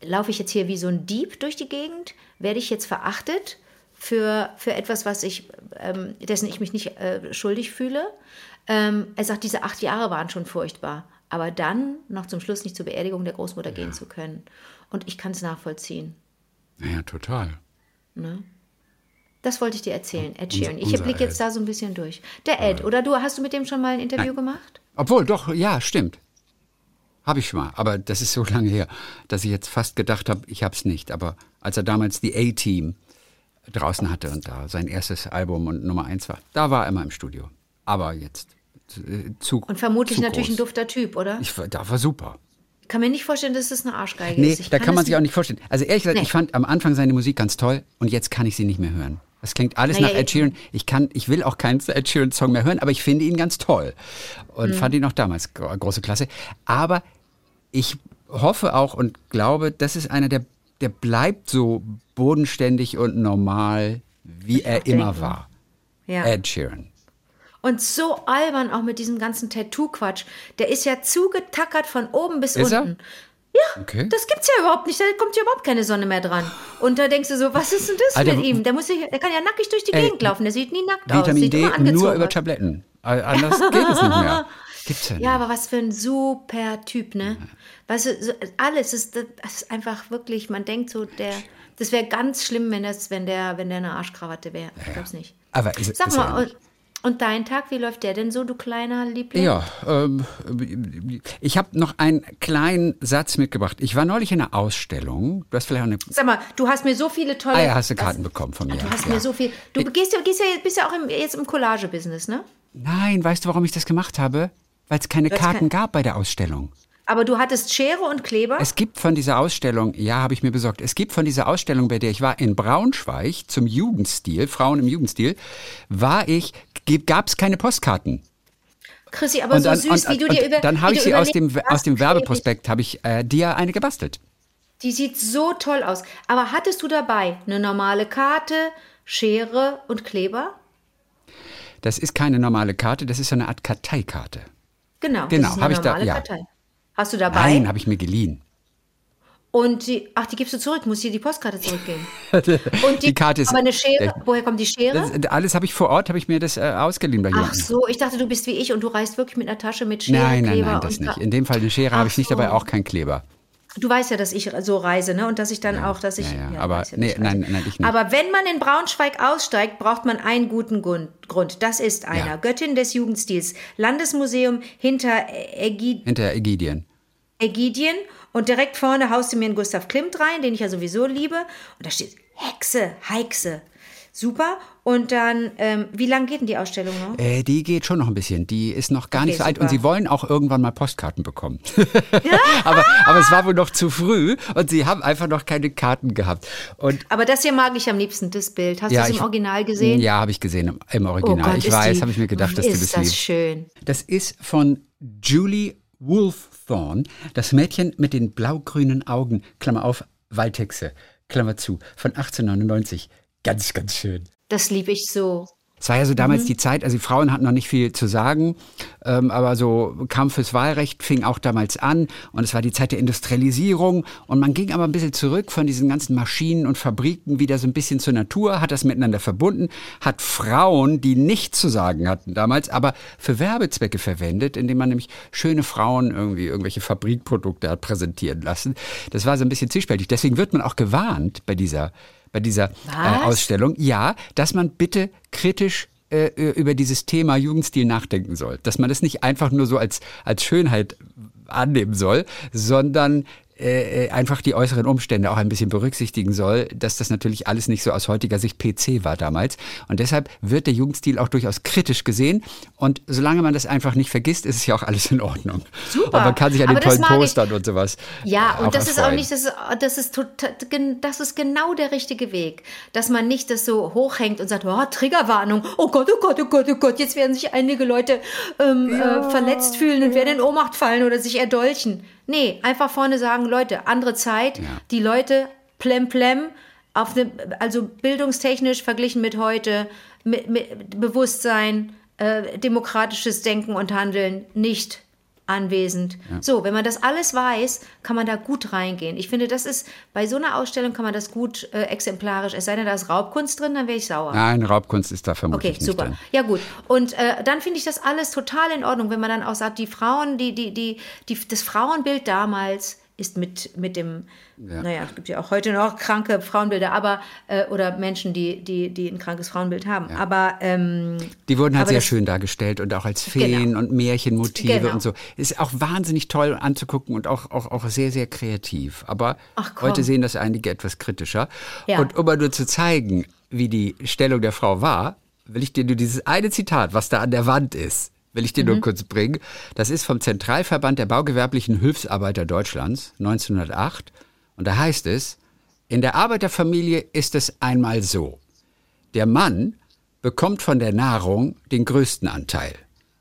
laufe ich jetzt hier wie so ein Dieb durch die Gegend? Werde ich jetzt verachtet für, für etwas, was ich, ähm, dessen ich mich nicht äh, schuldig fühle? Ähm, er sagt, diese acht Jahre waren schon furchtbar. Aber dann noch zum Schluss nicht zur Beerdigung der Großmutter ja. gehen zu können. Und ich kann es nachvollziehen. Ja, total. Ne? Das wollte ich dir erzählen, Ed Sheeran. Ich blicke jetzt da so ein bisschen durch. Der Ed, oder du, hast du mit dem schon mal ein Interview Nein. gemacht? Obwohl, doch, ja, stimmt. Habe ich schon mal, aber das ist so lange her, dass ich jetzt fast gedacht habe, ich habe es nicht. Aber als er damals die A-Team draußen hatte und da sein erstes Album und Nummer eins war, da war er immer im Studio. Aber jetzt äh, zu Und vermutlich zu natürlich groß. ein dufter Typ, oder? Ich, da war super. Ich kann mir nicht vorstellen, dass das eine Arschgeige nee, ist. Nee, da kann, kann man sich auch nicht vorstellen. Also ehrlich gesagt, nee. ich fand am Anfang seine Musik ganz toll und jetzt kann ich sie nicht mehr hören. Das klingt alles naja, nach Ed Sheeran. Ich kann, ich will auch keinen Ed Sheeran Song mehr hören, aber ich finde ihn ganz toll und mhm. fand ihn auch damals große Klasse. Aber ich hoffe auch und glaube, das ist einer, der, der bleibt so bodenständig und normal, wie ich er immer denken. war. Ja. Ed Sheeran. Und so albern auch mit diesem ganzen Tattoo-Quatsch. Der ist ja zugetackert von oben bis ist unten. Er? Ja, okay. das gibt's ja überhaupt nicht. Da kommt ja überhaupt keine Sonne mehr dran. Und da denkst du so, was ist denn das Alter, mit ihm? Der, muss sich, der kann ja nackig durch die ey, Gegend laufen. Der sieht nie nackt Vitamin aus. Vitamin D nur über Tabletten. Anders geht es nicht mehr. Gibt's ja, nicht. ja, aber was für ein super Typ, ne? Ja. Weißt du, so, alles ist, das ist einfach wirklich, man denkt so, der, das wäre ganz schlimm, wenn, das, wenn, der, wenn der eine Arschkrawatte wäre. Ich glaub's nicht. Aber ist, Sag ist mal, und dein Tag, wie läuft der denn so, du kleiner Liebling? Ja, ähm, ich habe noch einen kleinen Satz mitgebracht. Ich war neulich in einer Ausstellung. Du hast vielleicht eine. Sag mal, du hast mir so viele tolle. Ah ja, hast du Karten was, bekommen von mir. Du hast ja. mir so viel. Du gehst ja, gehst ja, bist ja auch im, jetzt im Collage-Business, ne? Nein, weißt du, warum ich das gemacht habe? Weil es keine Karten kein... gab bei der Ausstellung. Aber du hattest Schere und Kleber? Es gibt von dieser Ausstellung, ja, habe ich mir besorgt. Es gibt von dieser Ausstellung, bei der ich war, in Braunschweig zum Jugendstil, Frauen im Jugendstil, war ich, gab es keine Postkarten. Chrissy, aber dann, so süß, und, wie du dir über. Dann habe ich sie aus dem, aus dem Werbeprospekt, habe ich äh, dir eine gebastelt. Die sieht so toll aus. Aber hattest du dabei eine normale Karte, Schere und Kleber? Das ist keine normale Karte, das ist so eine Art Karteikarte. Genau, genau, habe ich da. Ja. Kartei. Hast du dabei? Nein, habe ich mir geliehen. Und die, ach, die gibst du zurück, muss dir die Postkarte zurückgeben. Und die, die, Karte ist. Aber eine Schere, der, woher kommt die Schere? Das, alles habe ich vor Ort, habe ich mir das äh, ausgeliehen bei jemandem. Ach so, ich dachte, du bist wie ich und du reist wirklich mit einer Tasche mit Schere, nein, nein, Kleber. Nein, das nicht. In dem Fall eine Schere habe ich nicht so. dabei, auch kein Kleber. Du weißt ja, dass ich so reise, ne? Und dass ich dann Ja, auch, dass ich. ja, ja, aber- nee, nein, nein, ich nicht. Aber wenn man in Braunschweig aussteigt, braucht man einen guten Grund. Grund. Das ist einer. Göttin des Jugendstils. Landesmuseum hinter Ägid Hinter Ägidien. Ägidien. Und direkt vorne haust du mir einen Gustav Klimt rein, den ich ja sowieso liebe. Und da steht Hexe, Heixe. Super. Und dann, ähm, wie lang geht denn die Ausstellung noch? Äh, die geht schon noch ein bisschen. Die ist noch gar Okay, nicht so alt super. und sie wollen auch irgendwann mal Postkarten bekommen. aber, aber es war wohl noch zu früh und sie haben einfach noch keine Karten gehabt. Und Aber das hier mag ich am liebsten, das Bild. Hast du es im Original gesehen? Ja, habe ich gesehen im, im Oh Original. Gott, ich ist weiß, habe ich mir gedacht, dass du ist das das liebst. schön. Das ist von Julie Wolfthorne, das Mädchen mit den blau-grünen Augen, Klammer auf, Waldhexe, Klammer zu, von 1899. Ganz, ganz schön. Das liebe ich so. Es war ja so damals die Zeit, also die Frauen hatten noch nicht viel zu sagen, ähm, aber so Kampf fürs Wahlrecht fing auch damals an und es war die Zeit der Industrialisierung und man ging aber ein bisschen zurück von diesen ganzen Maschinen und Fabriken wieder so ein bisschen zur Natur, hat das miteinander verbunden, hat Frauen, die nichts zu sagen hatten damals, aber für Werbezwecke verwendet, indem man nämlich schöne Frauen irgendwie irgendwelche Fabrikprodukte hat präsentieren lassen. Das war so ein bisschen zwiespältig. Deswegen wird man auch gewarnt bei dieser bei dieser äh? Ausstellung, ja, dass man bitte kritisch äh, über dieses Thema Jugendstil nachdenken soll. Dass man das nicht einfach nur so als, als Schönheit annehmen soll, sondern äh, einfach die äußeren Umstände auch ein bisschen berücksichtigen soll, dass das natürlich alles nicht so aus heutiger Sicht PC war damals. Und deshalb wird der Jugendstil auch durchaus kritisch gesehen. Und solange man das einfach nicht vergisst, ist es ja auch alles in Ordnung. Super. Und man kann sich an Aber den tollen mag ich. Postern und sowas. Ja, äh, und das ist auch erfreuen. nicht, das ist, das ist total, das ist genau der richtige Weg, dass man nicht das so hochhängt und sagt, oh, Triggerwarnung, oh Gott, oh Gott, oh Gott, oh Gott, jetzt werden sich einige Leute ähm, äh, verletzt fühlen und werden in Ohnmacht fallen oder sich erdolchen. Nee, einfach vorne sagen, Leute, andere Zeit, die Leute plem plem, auf eine, also bildungstechnisch verglichen mit heute, mit, mit Bewusstsein, äh, demokratisches Denken und Handeln nicht anwesend. So, wenn man das alles weiß, kann man da gut reingehen. Ich finde, das ist, bei so einer Ausstellung kann man das gut äh, exemplarisch, es sei denn, da ist Raubkunst drin, dann wäre ich sauer. Nein, Raubkunst ist da vermutlich Okay, nicht super. drin. Ja gut. Und äh, dann finde ich das alles total in Ordnung, wenn man dann auch sagt, die Frauen, die, die, die, die das Frauenbild damals ist mit, mit dem, naja, es gibt ja auch heute noch kranke Frauenbilder, aber äh, oder Menschen, die, die, die ein krankes Frauenbild haben. Aber ähm, Die wurden halt sehr das- schön dargestellt und auch als Feen Genau. und Märchenmotive Genau. und so. Ist auch wahnsinnig toll anzugucken und auch, auch, auch sehr, sehr kreativ. Aber heute sehen das einige etwas kritischer. Ja. Und um mal nur zu zeigen, wie die Stellung der Frau war, will ich dir nur dieses eine Zitat, was da an der Wand ist, will ich dir Mhm. nur kurz bringen. Das ist vom Zentralverband der baugewerblichen Hilfsarbeiter Deutschlands 1908. Und da heißt es, in der Arbeiterfamilie ist es einmal so. Der Mann bekommt von der Nahrung den größten Anteil.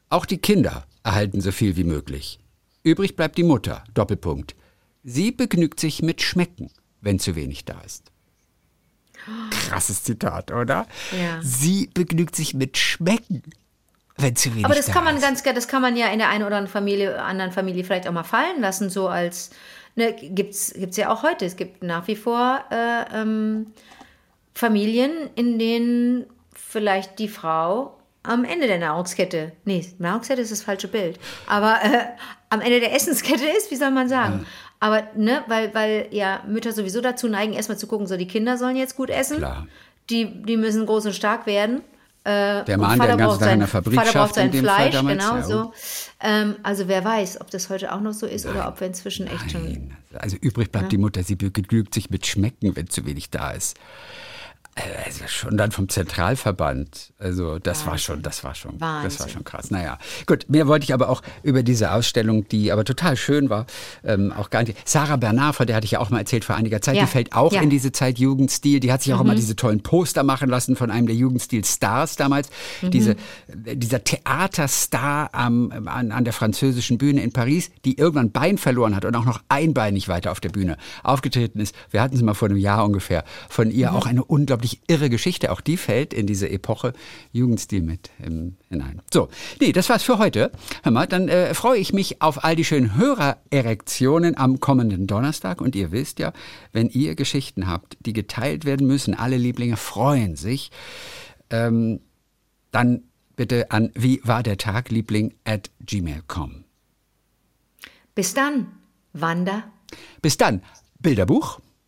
Auch die Kinder erhalten so viel wie möglich. Übrig bleibt die Mutter. Doppelpunkt. Sie begnügt sich mit Schmecken, wenn zu wenig da ist. Krasses Zitat, oder? Ja. Sie begnügt sich mit Schmecken, wenn zu wenig Aber das da kann man ist. ganz, das kann man ja in der einen oder anderen Familie, anderen Familie vielleicht auch mal fallen lassen, so als ne, gibt's gibt's ja auch heute. Es gibt nach wie vor äh, ähm, Familien, in denen vielleicht die Frau am Ende der Nahrungskette, nee, Nahrungskette ist das falsche Bild, aber äh, am Ende der Essenskette ist, wie soll man sagen? Aber, ne, weil, weil ja Mütter sowieso dazu neigen, erstmal zu gucken, so die Kinder sollen jetzt gut essen. Klar. Die, die müssen groß und stark werden. Äh, Der Mann, der den ganzen braucht Tag in sein, der Fabrik Vater braucht schafft, in sein Fleisch, damals, genau ja, so. Ähm, also wer weiß, ob das heute auch noch so ist oder ob wir inzwischen echt schon. Also übrig bleibt die Mutter, sie begnügt sich mit Schmecken, wenn zu wenig da ist. Also schon dann vom Zentralverband. Also das war schon, das war schon, das war Wahnsinn. schon krass. Naja, gut. Mehr wollte ich aber auch über diese Ausstellung, die aber total schön war, ähm, auch gar nicht. Sarah Bernard, von der hatte ich ja auch mal erzählt vor einiger Zeit, Ja, die fällt auch ja. Mhm. in diese Zeit Jugendstil. Die hat sich auch immer diese tollen Poster machen lassen von einem der Jugendstil-Stars damals. Mhm. Diese, äh, dieser Theaterstar am, an, an der französischen Bühne in Paris, die irgendwann ein Bein verloren hat und auch noch einbeinig weiter auf der Bühne aufgetreten ist. Wir hatten es mal vor einem Jahr ungefähr von Mhm. ihr auch eine unglaublich irre Geschichte. Auch die fällt in diese Epoche Jugendstil mit ähm, hinein. So, nee, das war's für heute. Hör mal, dann äh, freue ich mich auf all die schönen Hörererektionen am kommenden Donnerstag. Und ihr wisst ja, wenn ihr Geschichten habt, die geteilt werden müssen, alle Lieblinge freuen sich, ähm, dann bitte an wie war der Tag, Liebling at gmail.com. Bis dann, Wanda. Bis dann. Bilderbuch